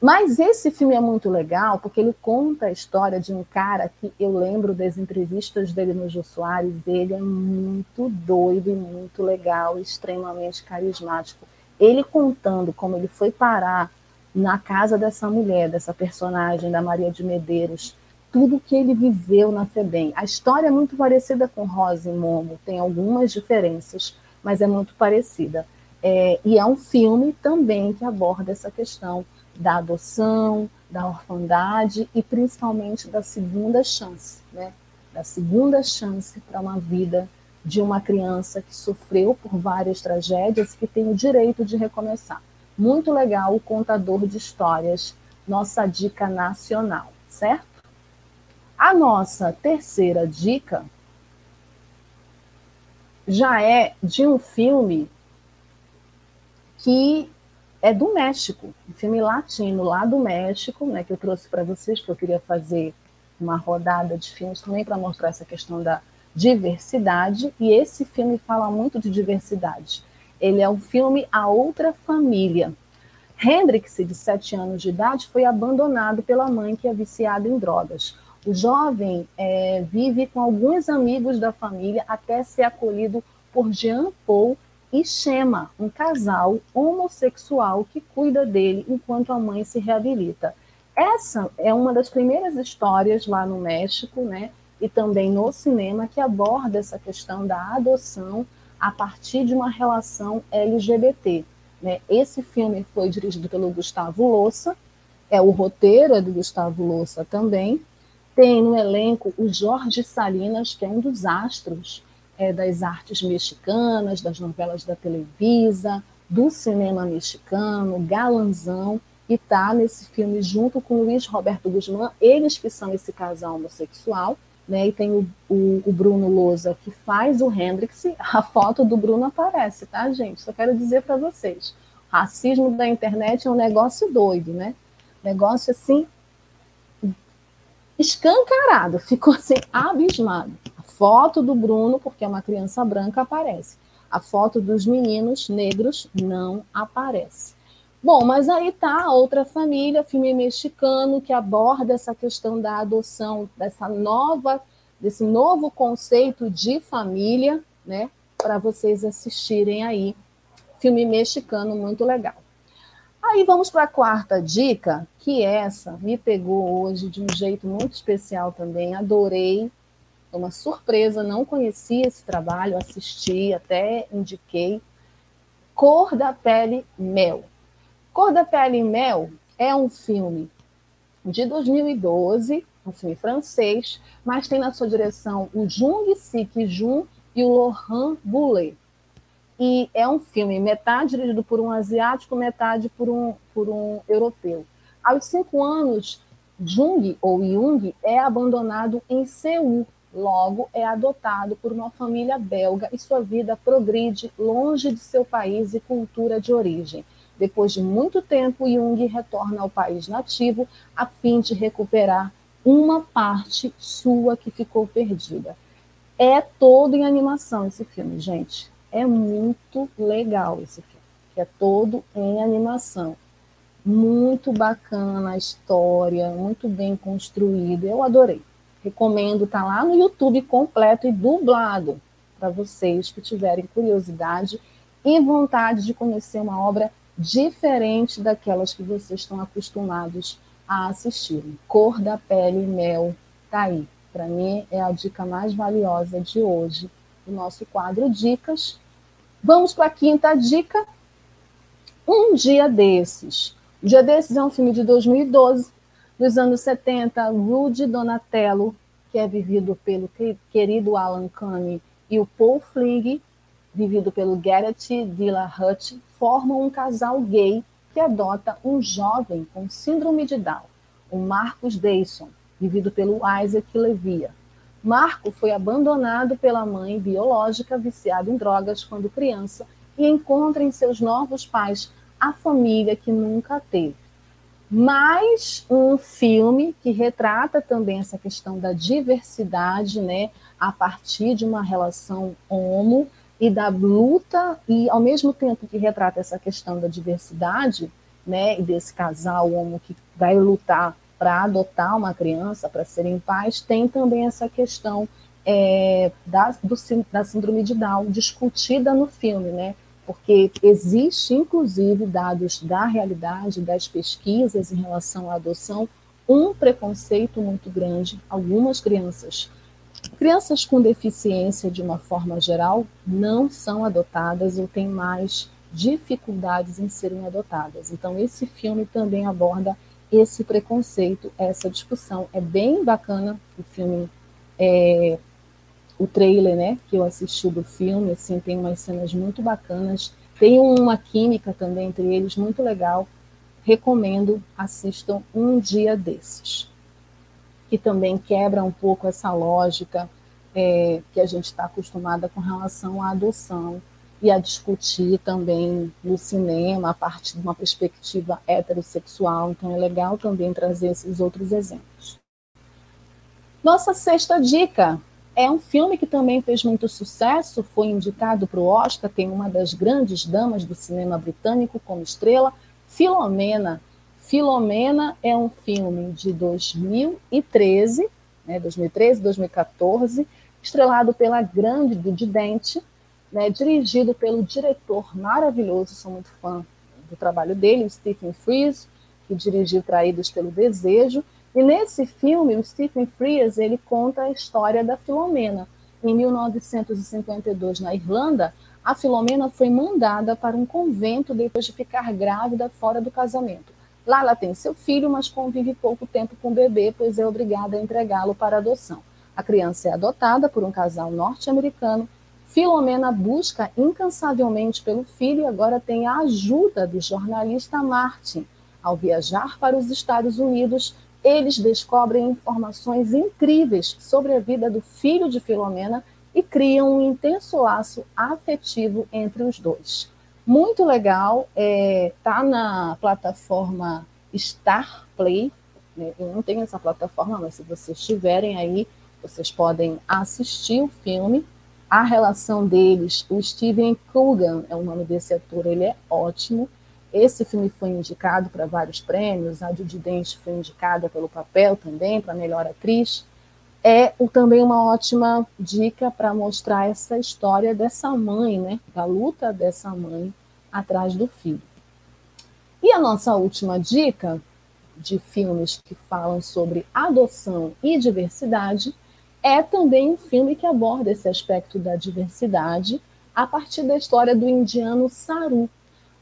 Mas esse filme é muito legal porque ele conta a história de um cara que eu lembro das entrevistas dele no Jô Soares. Ele é muito doido e muito legal, extremamente carismático. Ele contando como ele foi parar na casa dessa mulher, dessa personagem da Maria de Medeiros, tudo que ele viveu na FEBEM. A história é muito parecida com Rosa e Momo, tem algumas diferenças, mas é muito parecida. É, e é um filme também que aborda essa questão da adoção, da orfandade e principalmente da segunda chance, né? Da segunda chance para uma vida de uma criança que sofreu por várias tragédias e que tem o direito de recomeçar. Muito legal o contador de histórias, nossa dica nacional, certo? A nossa terceira dica já é de um filme que é do México, um filme latino lá do México, né, que eu trouxe para vocês, que eu queria fazer uma rodada de filmes também para mostrar essa questão da diversidade, e esse filme fala muito de diversidade. Ele é um filme A Outra Família. Hendrix, de 7 anos de idade, foi abandonado pela mãe que é viciada em drogas. O jovem é, vive com alguns amigos da família até ser acolhido por Jean Paul, e Shema, um casal homossexual que cuida dele enquanto a mãe se reabilita. Essa é uma das primeiras histórias lá no México, né, e também no cinema que aborda essa questão da adoção a partir de uma relação LGBT. Né? Esse filme foi dirigido pelo Gustavo Louça, é o roteiro é do Gustavo Louça também. Tem no elenco o Jorge Salinas, que é um dos astros é, das artes mexicanas, das novelas da Televisa, do cinema mexicano, galanzão, e tá nesse filme junto com Luiz Roberto Guzmán, eles que são esse casal homossexual, né? E tem o, o, o, Bruno Lousa que faz o Hendrix, a foto do Bruno aparece, tá, gente? Só quero dizer para vocês, racismo da internet é um negócio doido, né? Negócio assim escancarado, ficou assim abismado foto do Bruno, porque é uma criança branca, aparece. A foto dos meninos negros não aparece. Bom, mas aí tá outra família, filme mexicano que aborda essa questão da adoção, dessa nova, desse novo conceito de família, né? Para vocês assistirem aí. Filme mexicano muito legal. Aí vamos para a quarta dica, que essa me pegou hoje de um jeito muito especial também. Adorei foi uma surpresa, não conhecia esse trabalho, assisti, até indiquei. Cor da Pele Mel. Cor da Pele Mel é um filme de 2012, um filme francês, mas tem na sua direção o Jung Sik Jun e o Laurent Boulet. E é um filme metade dirigido por um asiático, metade por um, por um europeu. Aos cinco anos, Jung ou Jung é abandonado em Seul, Logo, é adotado por uma família belga e sua vida progride longe de seu país e cultura de origem. Depois de muito tempo, Jung retorna ao país nativo a fim de recuperar uma parte sua que ficou perdida. É todo em animação esse filme, gente. É muito legal esse filme. É todo em animação. Muito bacana a história, muito bem construído. Eu adorei. Recomendo, tá lá no YouTube completo e dublado para vocês que tiverem curiosidade e vontade de conhecer uma obra diferente daquelas que vocês estão acostumados a assistir. Cor da pele mel tá aí. Para mim é a dica mais valiosa de hoje do nosso quadro Dicas. Vamos para a quinta dica. Um dia desses. Um dia desses é um filme de 2012 dos anos 70, Rudy Donatello, que é vivido pelo querido Alan Cumming, e o Paul Fling, vivido pelo Garrett Dillahunt, formam um casal gay que adota um jovem com síndrome de Down, o Marcus Dayson, vivido pelo Isaac Levia. Marco foi abandonado pela mãe biológica viciado em drogas quando criança e encontra em seus novos pais a família que nunca teve. Mais um filme que retrata também essa questão da diversidade, né, a partir de uma relação homo e da luta e ao mesmo tempo que retrata essa questão da diversidade, né, desse casal homo que vai lutar para adotar uma criança, para serem pais, tem também essa questão é, da, do, da síndrome de Down discutida no filme, né? Porque existe, inclusive, dados da realidade, das pesquisas em relação à adoção, um preconceito muito grande. Algumas crianças, crianças com deficiência, de uma forma geral, não são adotadas ou têm mais dificuldades em serem adotadas. Então, esse filme também aborda esse preconceito, essa discussão. É bem bacana o filme, é, o trailer, né, que eu assisti do filme, assim, tem umas cenas muito bacanas, tem uma química também entre eles muito legal. Recomendo, assistam um dia desses. Que também quebra um pouco essa lógica é, que a gente está acostumada com relação à adoção e a discutir também no cinema a partir de uma perspectiva heterossexual. Então é legal também trazer esses outros exemplos. Nossa sexta dica é um filme que também fez muito sucesso, foi indicado para o Oscar, tem uma das grandes damas do cinema britânico como estrela, Filomena. Filomena é um filme de 2013, né, 2013, 2014, estrelado pela grande Dudi Dente, né, dirigido pelo diretor maravilhoso, sou muito fã do trabalho dele, Stephen Frears, que dirigiu Traídos pelo Desejo. E nesse filme, o Stephen Frears ele conta a história da Filomena. Em 1952, na Irlanda, a Filomena foi mandada para um convento depois de ficar grávida fora do casamento. Lá ela tem seu filho, mas convive pouco tempo com o bebê, pois é obrigada a entregá-lo para adoção. A criança é adotada por um casal norte-americano Filomena busca incansavelmente pelo filho e agora tem a ajuda do jornalista Martin. Ao viajar para os Estados Unidos, eles descobrem informações incríveis sobre a vida do filho de Filomena e criam um intenso laço afetivo entre os dois. Muito legal, é, tá na plataforma Star Play. Né? Eu não tenho essa plataforma, mas se vocês tiverem aí, vocês podem assistir o filme a relação deles, o Steven Coogan é o nome desse ator, ele é ótimo. Esse filme foi indicado para vários prêmios, a Judy Dench foi indicada pelo papel também, para melhor atriz. É também uma ótima dica para mostrar essa história dessa mãe, né, da luta dessa mãe atrás do filho. E a nossa última dica de filmes que falam sobre adoção e diversidade é também um filme que aborda esse aspecto da diversidade a partir da história do indiano Saru.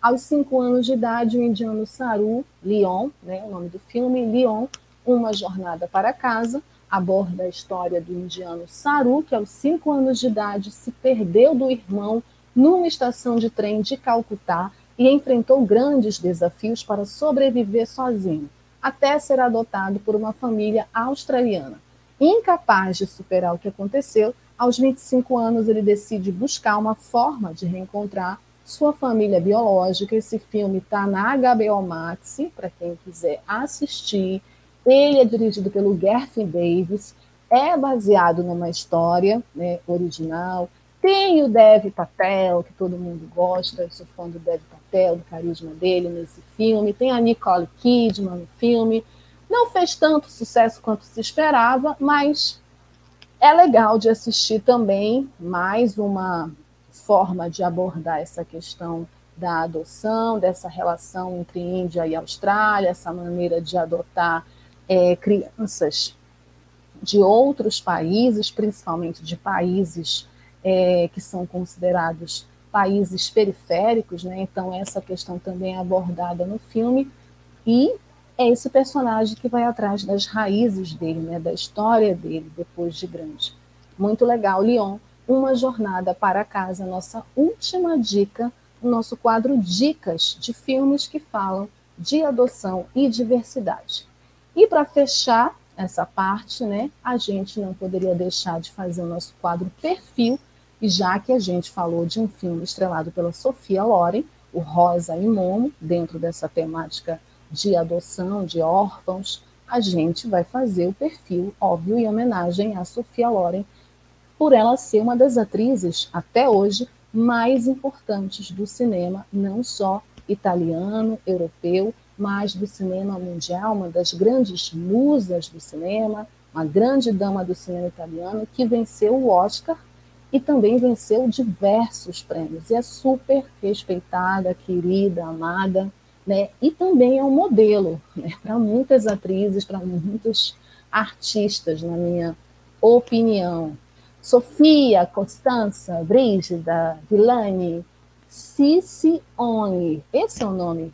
Aos cinco anos de idade, o indiano Saru, Leon, né, o nome do filme, Leon, Uma Jornada para Casa, aborda a história do indiano Saru, que aos cinco anos de idade se perdeu do irmão numa estação de trem de Calcutá e enfrentou grandes desafios para sobreviver sozinho, até ser adotado por uma família australiana. Incapaz de superar o que aconteceu, aos 25 anos ele decide buscar uma forma de reencontrar sua família biológica. Esse filme está na HBO Max, para quem quiser assistir. Ele é dirigido pelo Gerfin Davis, é baseado numa história né, original. Tem o Dev Patel, que todo mundo gosta, eu sou fã do Dev Patel, do carisma dele nesse filme. Tem a Nicole Kidman no filme. Não fez tanto sucesso quanto se esperava, mas é legal de assistir também mais uma forma de abordar essa questão da adoção, dessa relação entre Índia e Austrália, essa maneira de adotar é, crianças de outros países, principalmente de países é, que são considerados países periféricos, né? Então essa questão também é abordada no filme e é esse personagem que vai atrás das raízes dele, né, da história dele depois de grande. Muito legal, Leon. Uma jornada para casa, nossa última dica, o nosso quadro Dicas de filmes que falam de adoção e diversidade. E para fechar essa parte, né, a gente não poderia deixar de fazer o nosso quadro perfil, e já que a gente falou de um filme estrelado pela Sofia Loren, o Rosa e Momo, dentro dessa temática de adoção de órfãos, a gente vai fazer o perfil, óbvio, em homenagem a Sofia Loren, por ela ser uma das atrizes, até hoje, mais importantes do cinema, não só italiano, europeu, mas do cinema mundial, uma das grandes musas do cinema, uma grande dama do cinema italiano, que venceu o Oscar e também venceu diversos prêmios. E é super respeitada, querida, amada, né? E também é um modelo né? [laughs] para muitas atrizes, para muitos artistas, na minha opinião. Sofia, Costança, Brígida, Vilani, Cicione, esse é o nome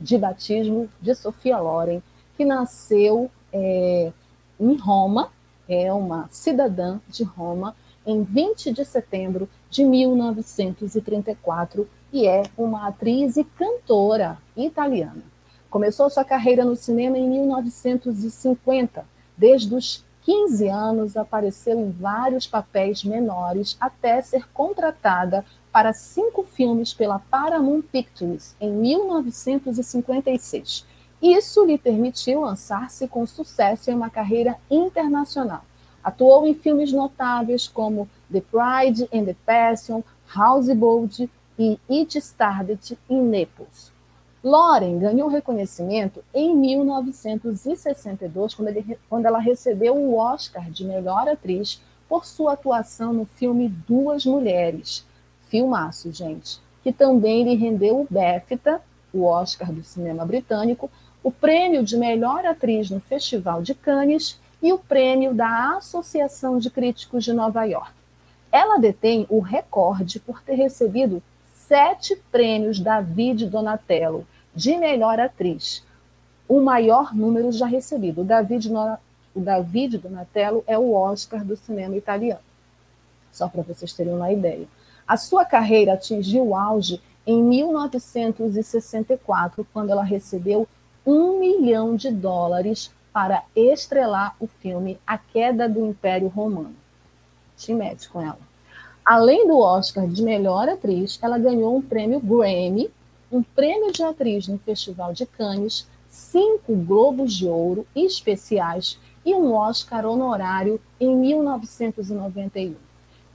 de batismo de Sofia Loren, que nasceu é, em Roma, é uma cidadã de Roma, em 20 de setembro de 1934 e é uma atriz e cantora italiana. Começou sua carreira no cinema em 1950. Desde os 15 anos, apareceu em vários papéis menores até ser contratada para cinco filmes pela Paramount Pictures em 1956. Isso lhe permitiu lançar-se com sucesso em uma carreira internacional. Atuou em filmes notáveis como The Pride and the Passion, Houseboat e It Started in Naples. Lauren ganhou reconhecimento em 1962, quando, ele, quando ela recebeu o Oscar de melhor atriz por sua atuação no filme Duas Mulheres. Filmaço, gente. Que também lhe rendeu o BAFTA, o Oscar do cinema britânico, o prêmio de melhor atriz no Festival de Cannes e o prêmio da Associação de Críticos de Nova York. Ela detém o recorde por ter recebido sete prêmios David Donatello de melhor atriz, o maior número já recebido. O David, o David Donatello é o Oscar do cinema italiano, só para vocês terem uma ideia. A sua carreira atingiu o auge em 1964, quando ela recebeu um milhão de dólares para estrelar o filme A Queda do Império Romano. Te mete com ela. Além do Oscar de melhor atriz, ela ganhou um prêmio Grammy, um prêmio de atriz no Festival de Cannes, cinco Globos de Ouro especiais e um Oscar honorário em 1991.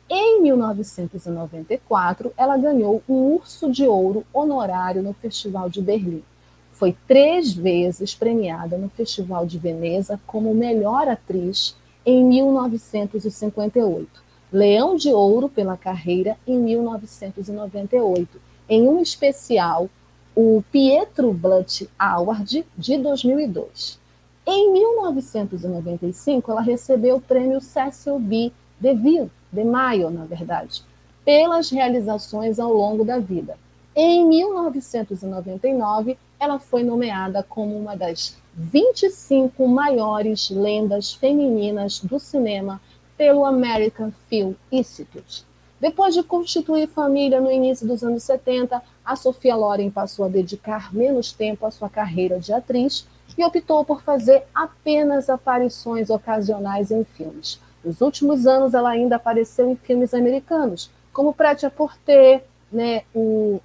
Em 1994, ela ganhou um Urso de Ouro honorário no Festival de Berlim. Foi três vezes premiada no Festival de Veneza como melhor atriz em 1958 Leão de Ouro pela carreira em 1998, em um especial, o Pietro Blunt Award de 2002. Em 1995, ela recebeu o prêmio Cecil B. DeVille, de Maio, na verdade, pelas realizações ao longo da vida. Em 1999, ela foi nomeada como uma das 25 maiores lendas femininas do cinema pelo American Film Institute. Depois de constituir família no início dos anos 70, a Sofia Loren passou a dedicar menos tempo à sua carreira de atriz e optou por fazer apenas aparições ocasionais em filmes. Nos últimos anos, ela ainda apareceu em filmes americanos, como Prêt à Porter, né, o,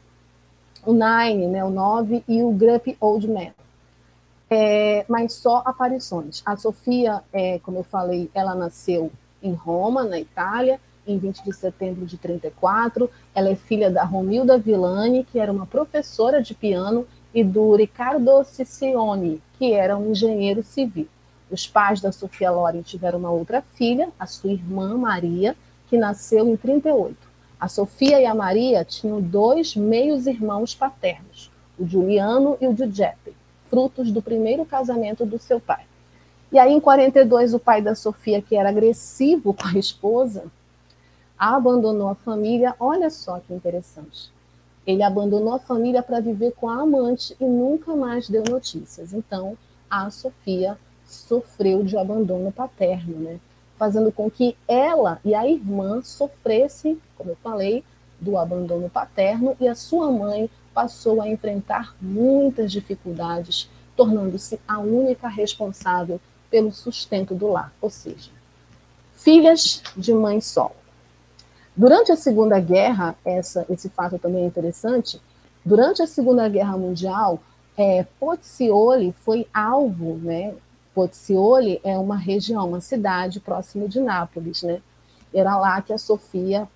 o Nine, né, o Nove, e o Grumpy Old Man. É, mas só aparições. A Sofia, é, como eu falei, ela nasceu em Roma, na Itália, em 20 de setembro de 34. Ela é filha da Romilda Villani, que era uma professora de piano, e do Riccardo Ciccione, que era um engenheiro civil. Os pais da Sofia Loren tiveram uma outra filha, a sua irmã Maria, que nasceu em 38. A Sofia e a Maria tinham dois meios irmãos paternos, o Juliano e o Giuseppe, frutos do primeiro casamento do seu pai. E aí, em 42, o pai da Sofia, que era agressivo com a esposa, abandonou a família. Olha só que interessante. Ele abandonou a família para viver com a amante e nunca mais deu notícias. Então, a Sofia sofreu de abandono paterno, né? Fazendo com que ela e a irmã sofressem, como eu falei, do abandono paterno e a sua mãe passou a enfrentar muitas dificuldades, tornando-se a única responsável pelo sustento do lar, ou seja, filhas de mãe solo. Durante a Segunda Guerra, essa, esse fato também é interessante, durante a Segunda Guerra Mundial, é, Pozzioli foi alvo, né? Pozzioli é uma região, uma cidade próxima de Nápoles, né? Era lá que a Sofia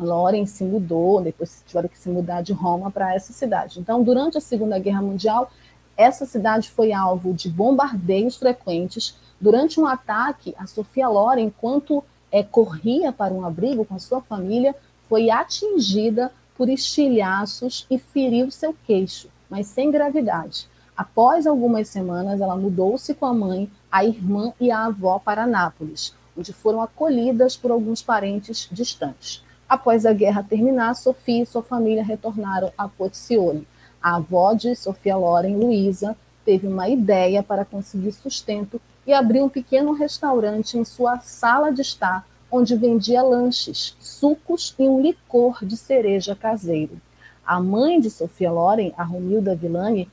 Loren se mudou, depois tiveram que se mudar de Roma para essa cidade. Então, durante a Segunda Guerra Mundial, essa cidade foi alvo de bombardeios frequentes. Durante um ataque, a Sofia Loren, enquanto é, corria para um abrigo com a sua família, foi atingida por estilhaços e feriu seu queixo, mas sem gravidade. Após algumas semanas, ela mudou-se com a mãe, a irmã e a avó para Nápoles, onde foram acolhidas por alguns parentes distantes. Após a guerra terminar, Sofia e sua família retornaram a Pozzioli. A avó de Sofia Loren, Luísa, teve uma ideia para conseguir sustento e abriu um pequeno restaurante em sua sala de estar, onde vendia lanches, sucos e um licor de cereja caseiro. A mãe de Sofia Loren, a Romilda Villani,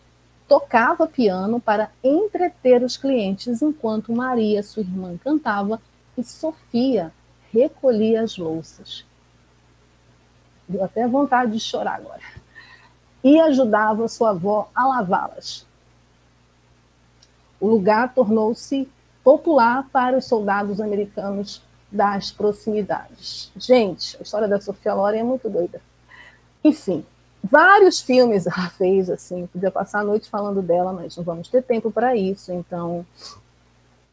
tocava piano para entreter os clientes, enquanto Maria, sua irmã, cantava e Sofia recolhia as louças. Deu até vontade de chorar agora. E ajudava sua avó a lavá-las o lugar tornou-se popular para os soldados americanos das proximidades. Gente, a história da Sofia Loren é muito doida. Enfim, vários filmes ela [laughs] fez, assim, podia passar a noite falando dela, mas não vamos ter tempo para isso, então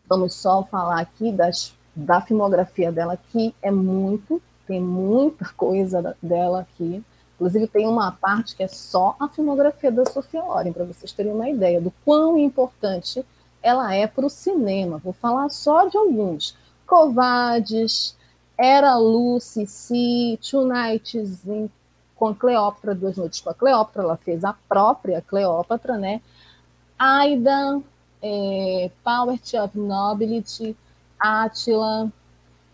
vamos só falar aqui das, da filmografia dela, que é muito, tem muita coisa dela aqui. Inclusive, tem uma parte que é só a filmografia da Sofia Loren, para vocês terem uma ideia do quão importante ela é para o cinema. Vou falar só de alguns. Covades, Era Lucy, Si, Two Nights in, com Cleópatra, Duas Noites com a Cleópatra, ela fez a própria Cleópatra, né? Aida, é, Poverty of Nobility, Attila,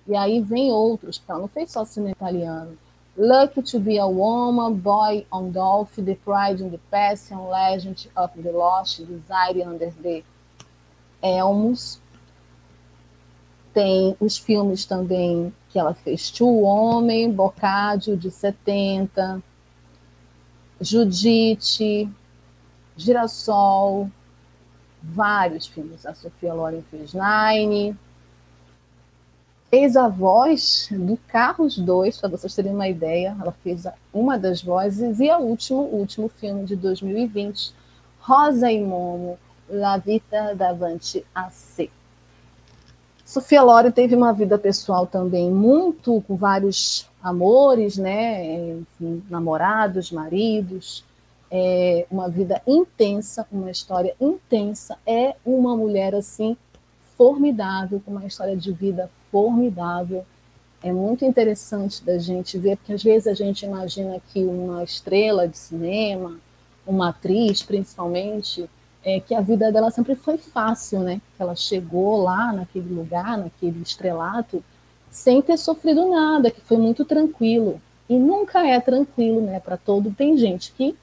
e aí vem outros, ela não fez só cinema italiano. Lucky to be a Woman, Boy on Dolph, The Pride in the Passion, Legend of the Lost, Desire Under the Elmos. Tem os filmes também que ela fez, Tio Homem, Bocádio, de 70, Judite, Girassol, vários filmes. A Sofia Loren fez Nine. Fez a voz do Carros 2, para vocês terem uma ideia. Ela fez uma das vozes e a último, o último filme de 2020, Rosa e Momo, La Vita Davanti a C. Sofia Loren teve uma vida pessoal também muito com vários amores, né? Enfim, namorados, maridos, é uma vida intensa, uma história intensa. É uma mulher assim formidável, com uma história de vida formidável. É muito interessante da gente ver, porque às vezes a gente imagina que uma estrela de cinema, uma atriz principalmente, é, que a vida dela sempre foi fácil, né? Que ela chegou lá naquele lugar, naquele estrelato, sem ter sofrido nada, que foi muito tranquilo. E nunca é tranquilo, né? Para todo tem gente que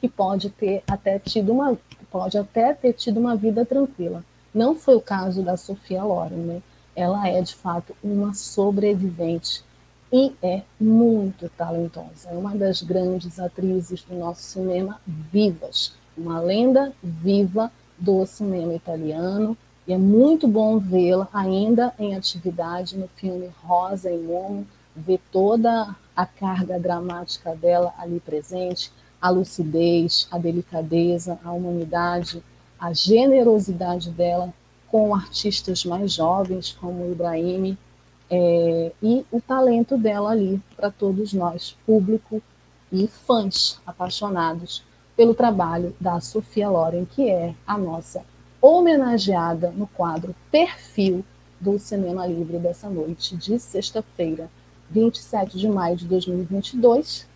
que pode ter até tido uma pode até ter tido uma vida tranquila. Não foi o caso da Sofia Loren, né? Ela é de fato uma sobrevivente e é muito talentosa. É uma das grandes atrizes do nosso cinema vivas uma lenda viva do cinema italiano, e é muito bom vê-la ainda em atividade no filme Rosa e Momo, ver toda a carga dramática dela ali presente, a lucidez, a delicadeza, a humanidade, a generosidade dela com artistas mais jovens, como Ibrahim, é, e o talento dela ali para todos nós, público e fãs apaixonados pelo trabalho da Sofia Loren, que é a nossa homenageada no quadro Perfil do Cinema Livre dessa noite de sexta-feira, 27 de maio de 2022.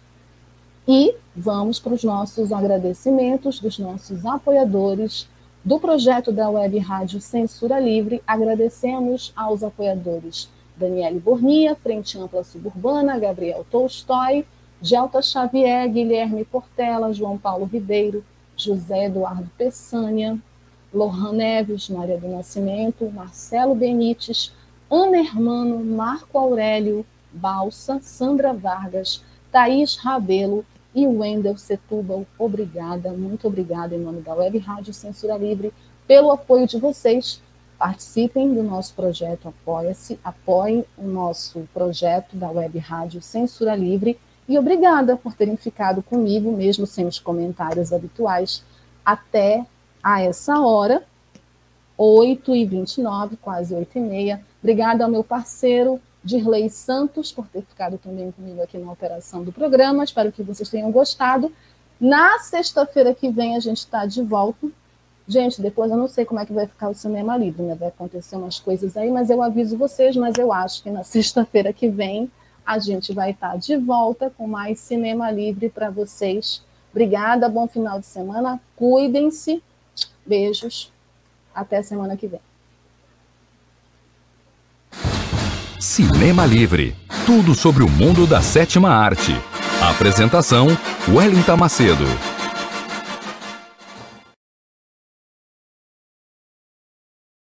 E vamos para os nossos agradecimentos dos nossos apoiadores do projeto da Web Rádio Censura Livre. Agradecemos aos apoiadores Daniele Bornia, Frente Ampla Suburbana, Gabriel Tolstói, Gelta Xavier, Guilherme Portela, João Paulo Ribeiro, José Eduardo Peçanha, Lohan Neves, Maria do Nascimento, Marcelo Benites, Ana Hermano, Marco Aurélio, Balsa, Sandra Vargas, Thaís Rabelo e Wendel Setúbal. Obrigada, muito obrigada em nome da Web Rádio Censura Livre pelo apoio de vocês. Participem do nosso projeto Apoia-se, apoiem o nosso projeto da Web Rádio Censura Livre e obrigada por terem ficado comigo, mesmo sem os comentários habituais, até a essa hora, 8h29, quase 8h30. Obrigada ao meu parceiro Dirley Santos por ter ficado também comigo aqui na operação do programa. Espero que vocês tenham gostado. Na sexta-feira que vem a gente está de volta. Gente, depois eu não sei como é que vai ficar o cinema livre, né? Vai acontecer umas coisas aí, mas eu aviso vocês, mas eu acho que na [laughs] sexta-feira que vem a gente vai estar de volta com mais cinema livre para vocês. Obrigada, bom final de semana. Cuidem-se. Beijos. Até semana que vem. Cinema Livre. Tudo sobre o mundo da sétima arte. Apresentação: Wellington Macedo.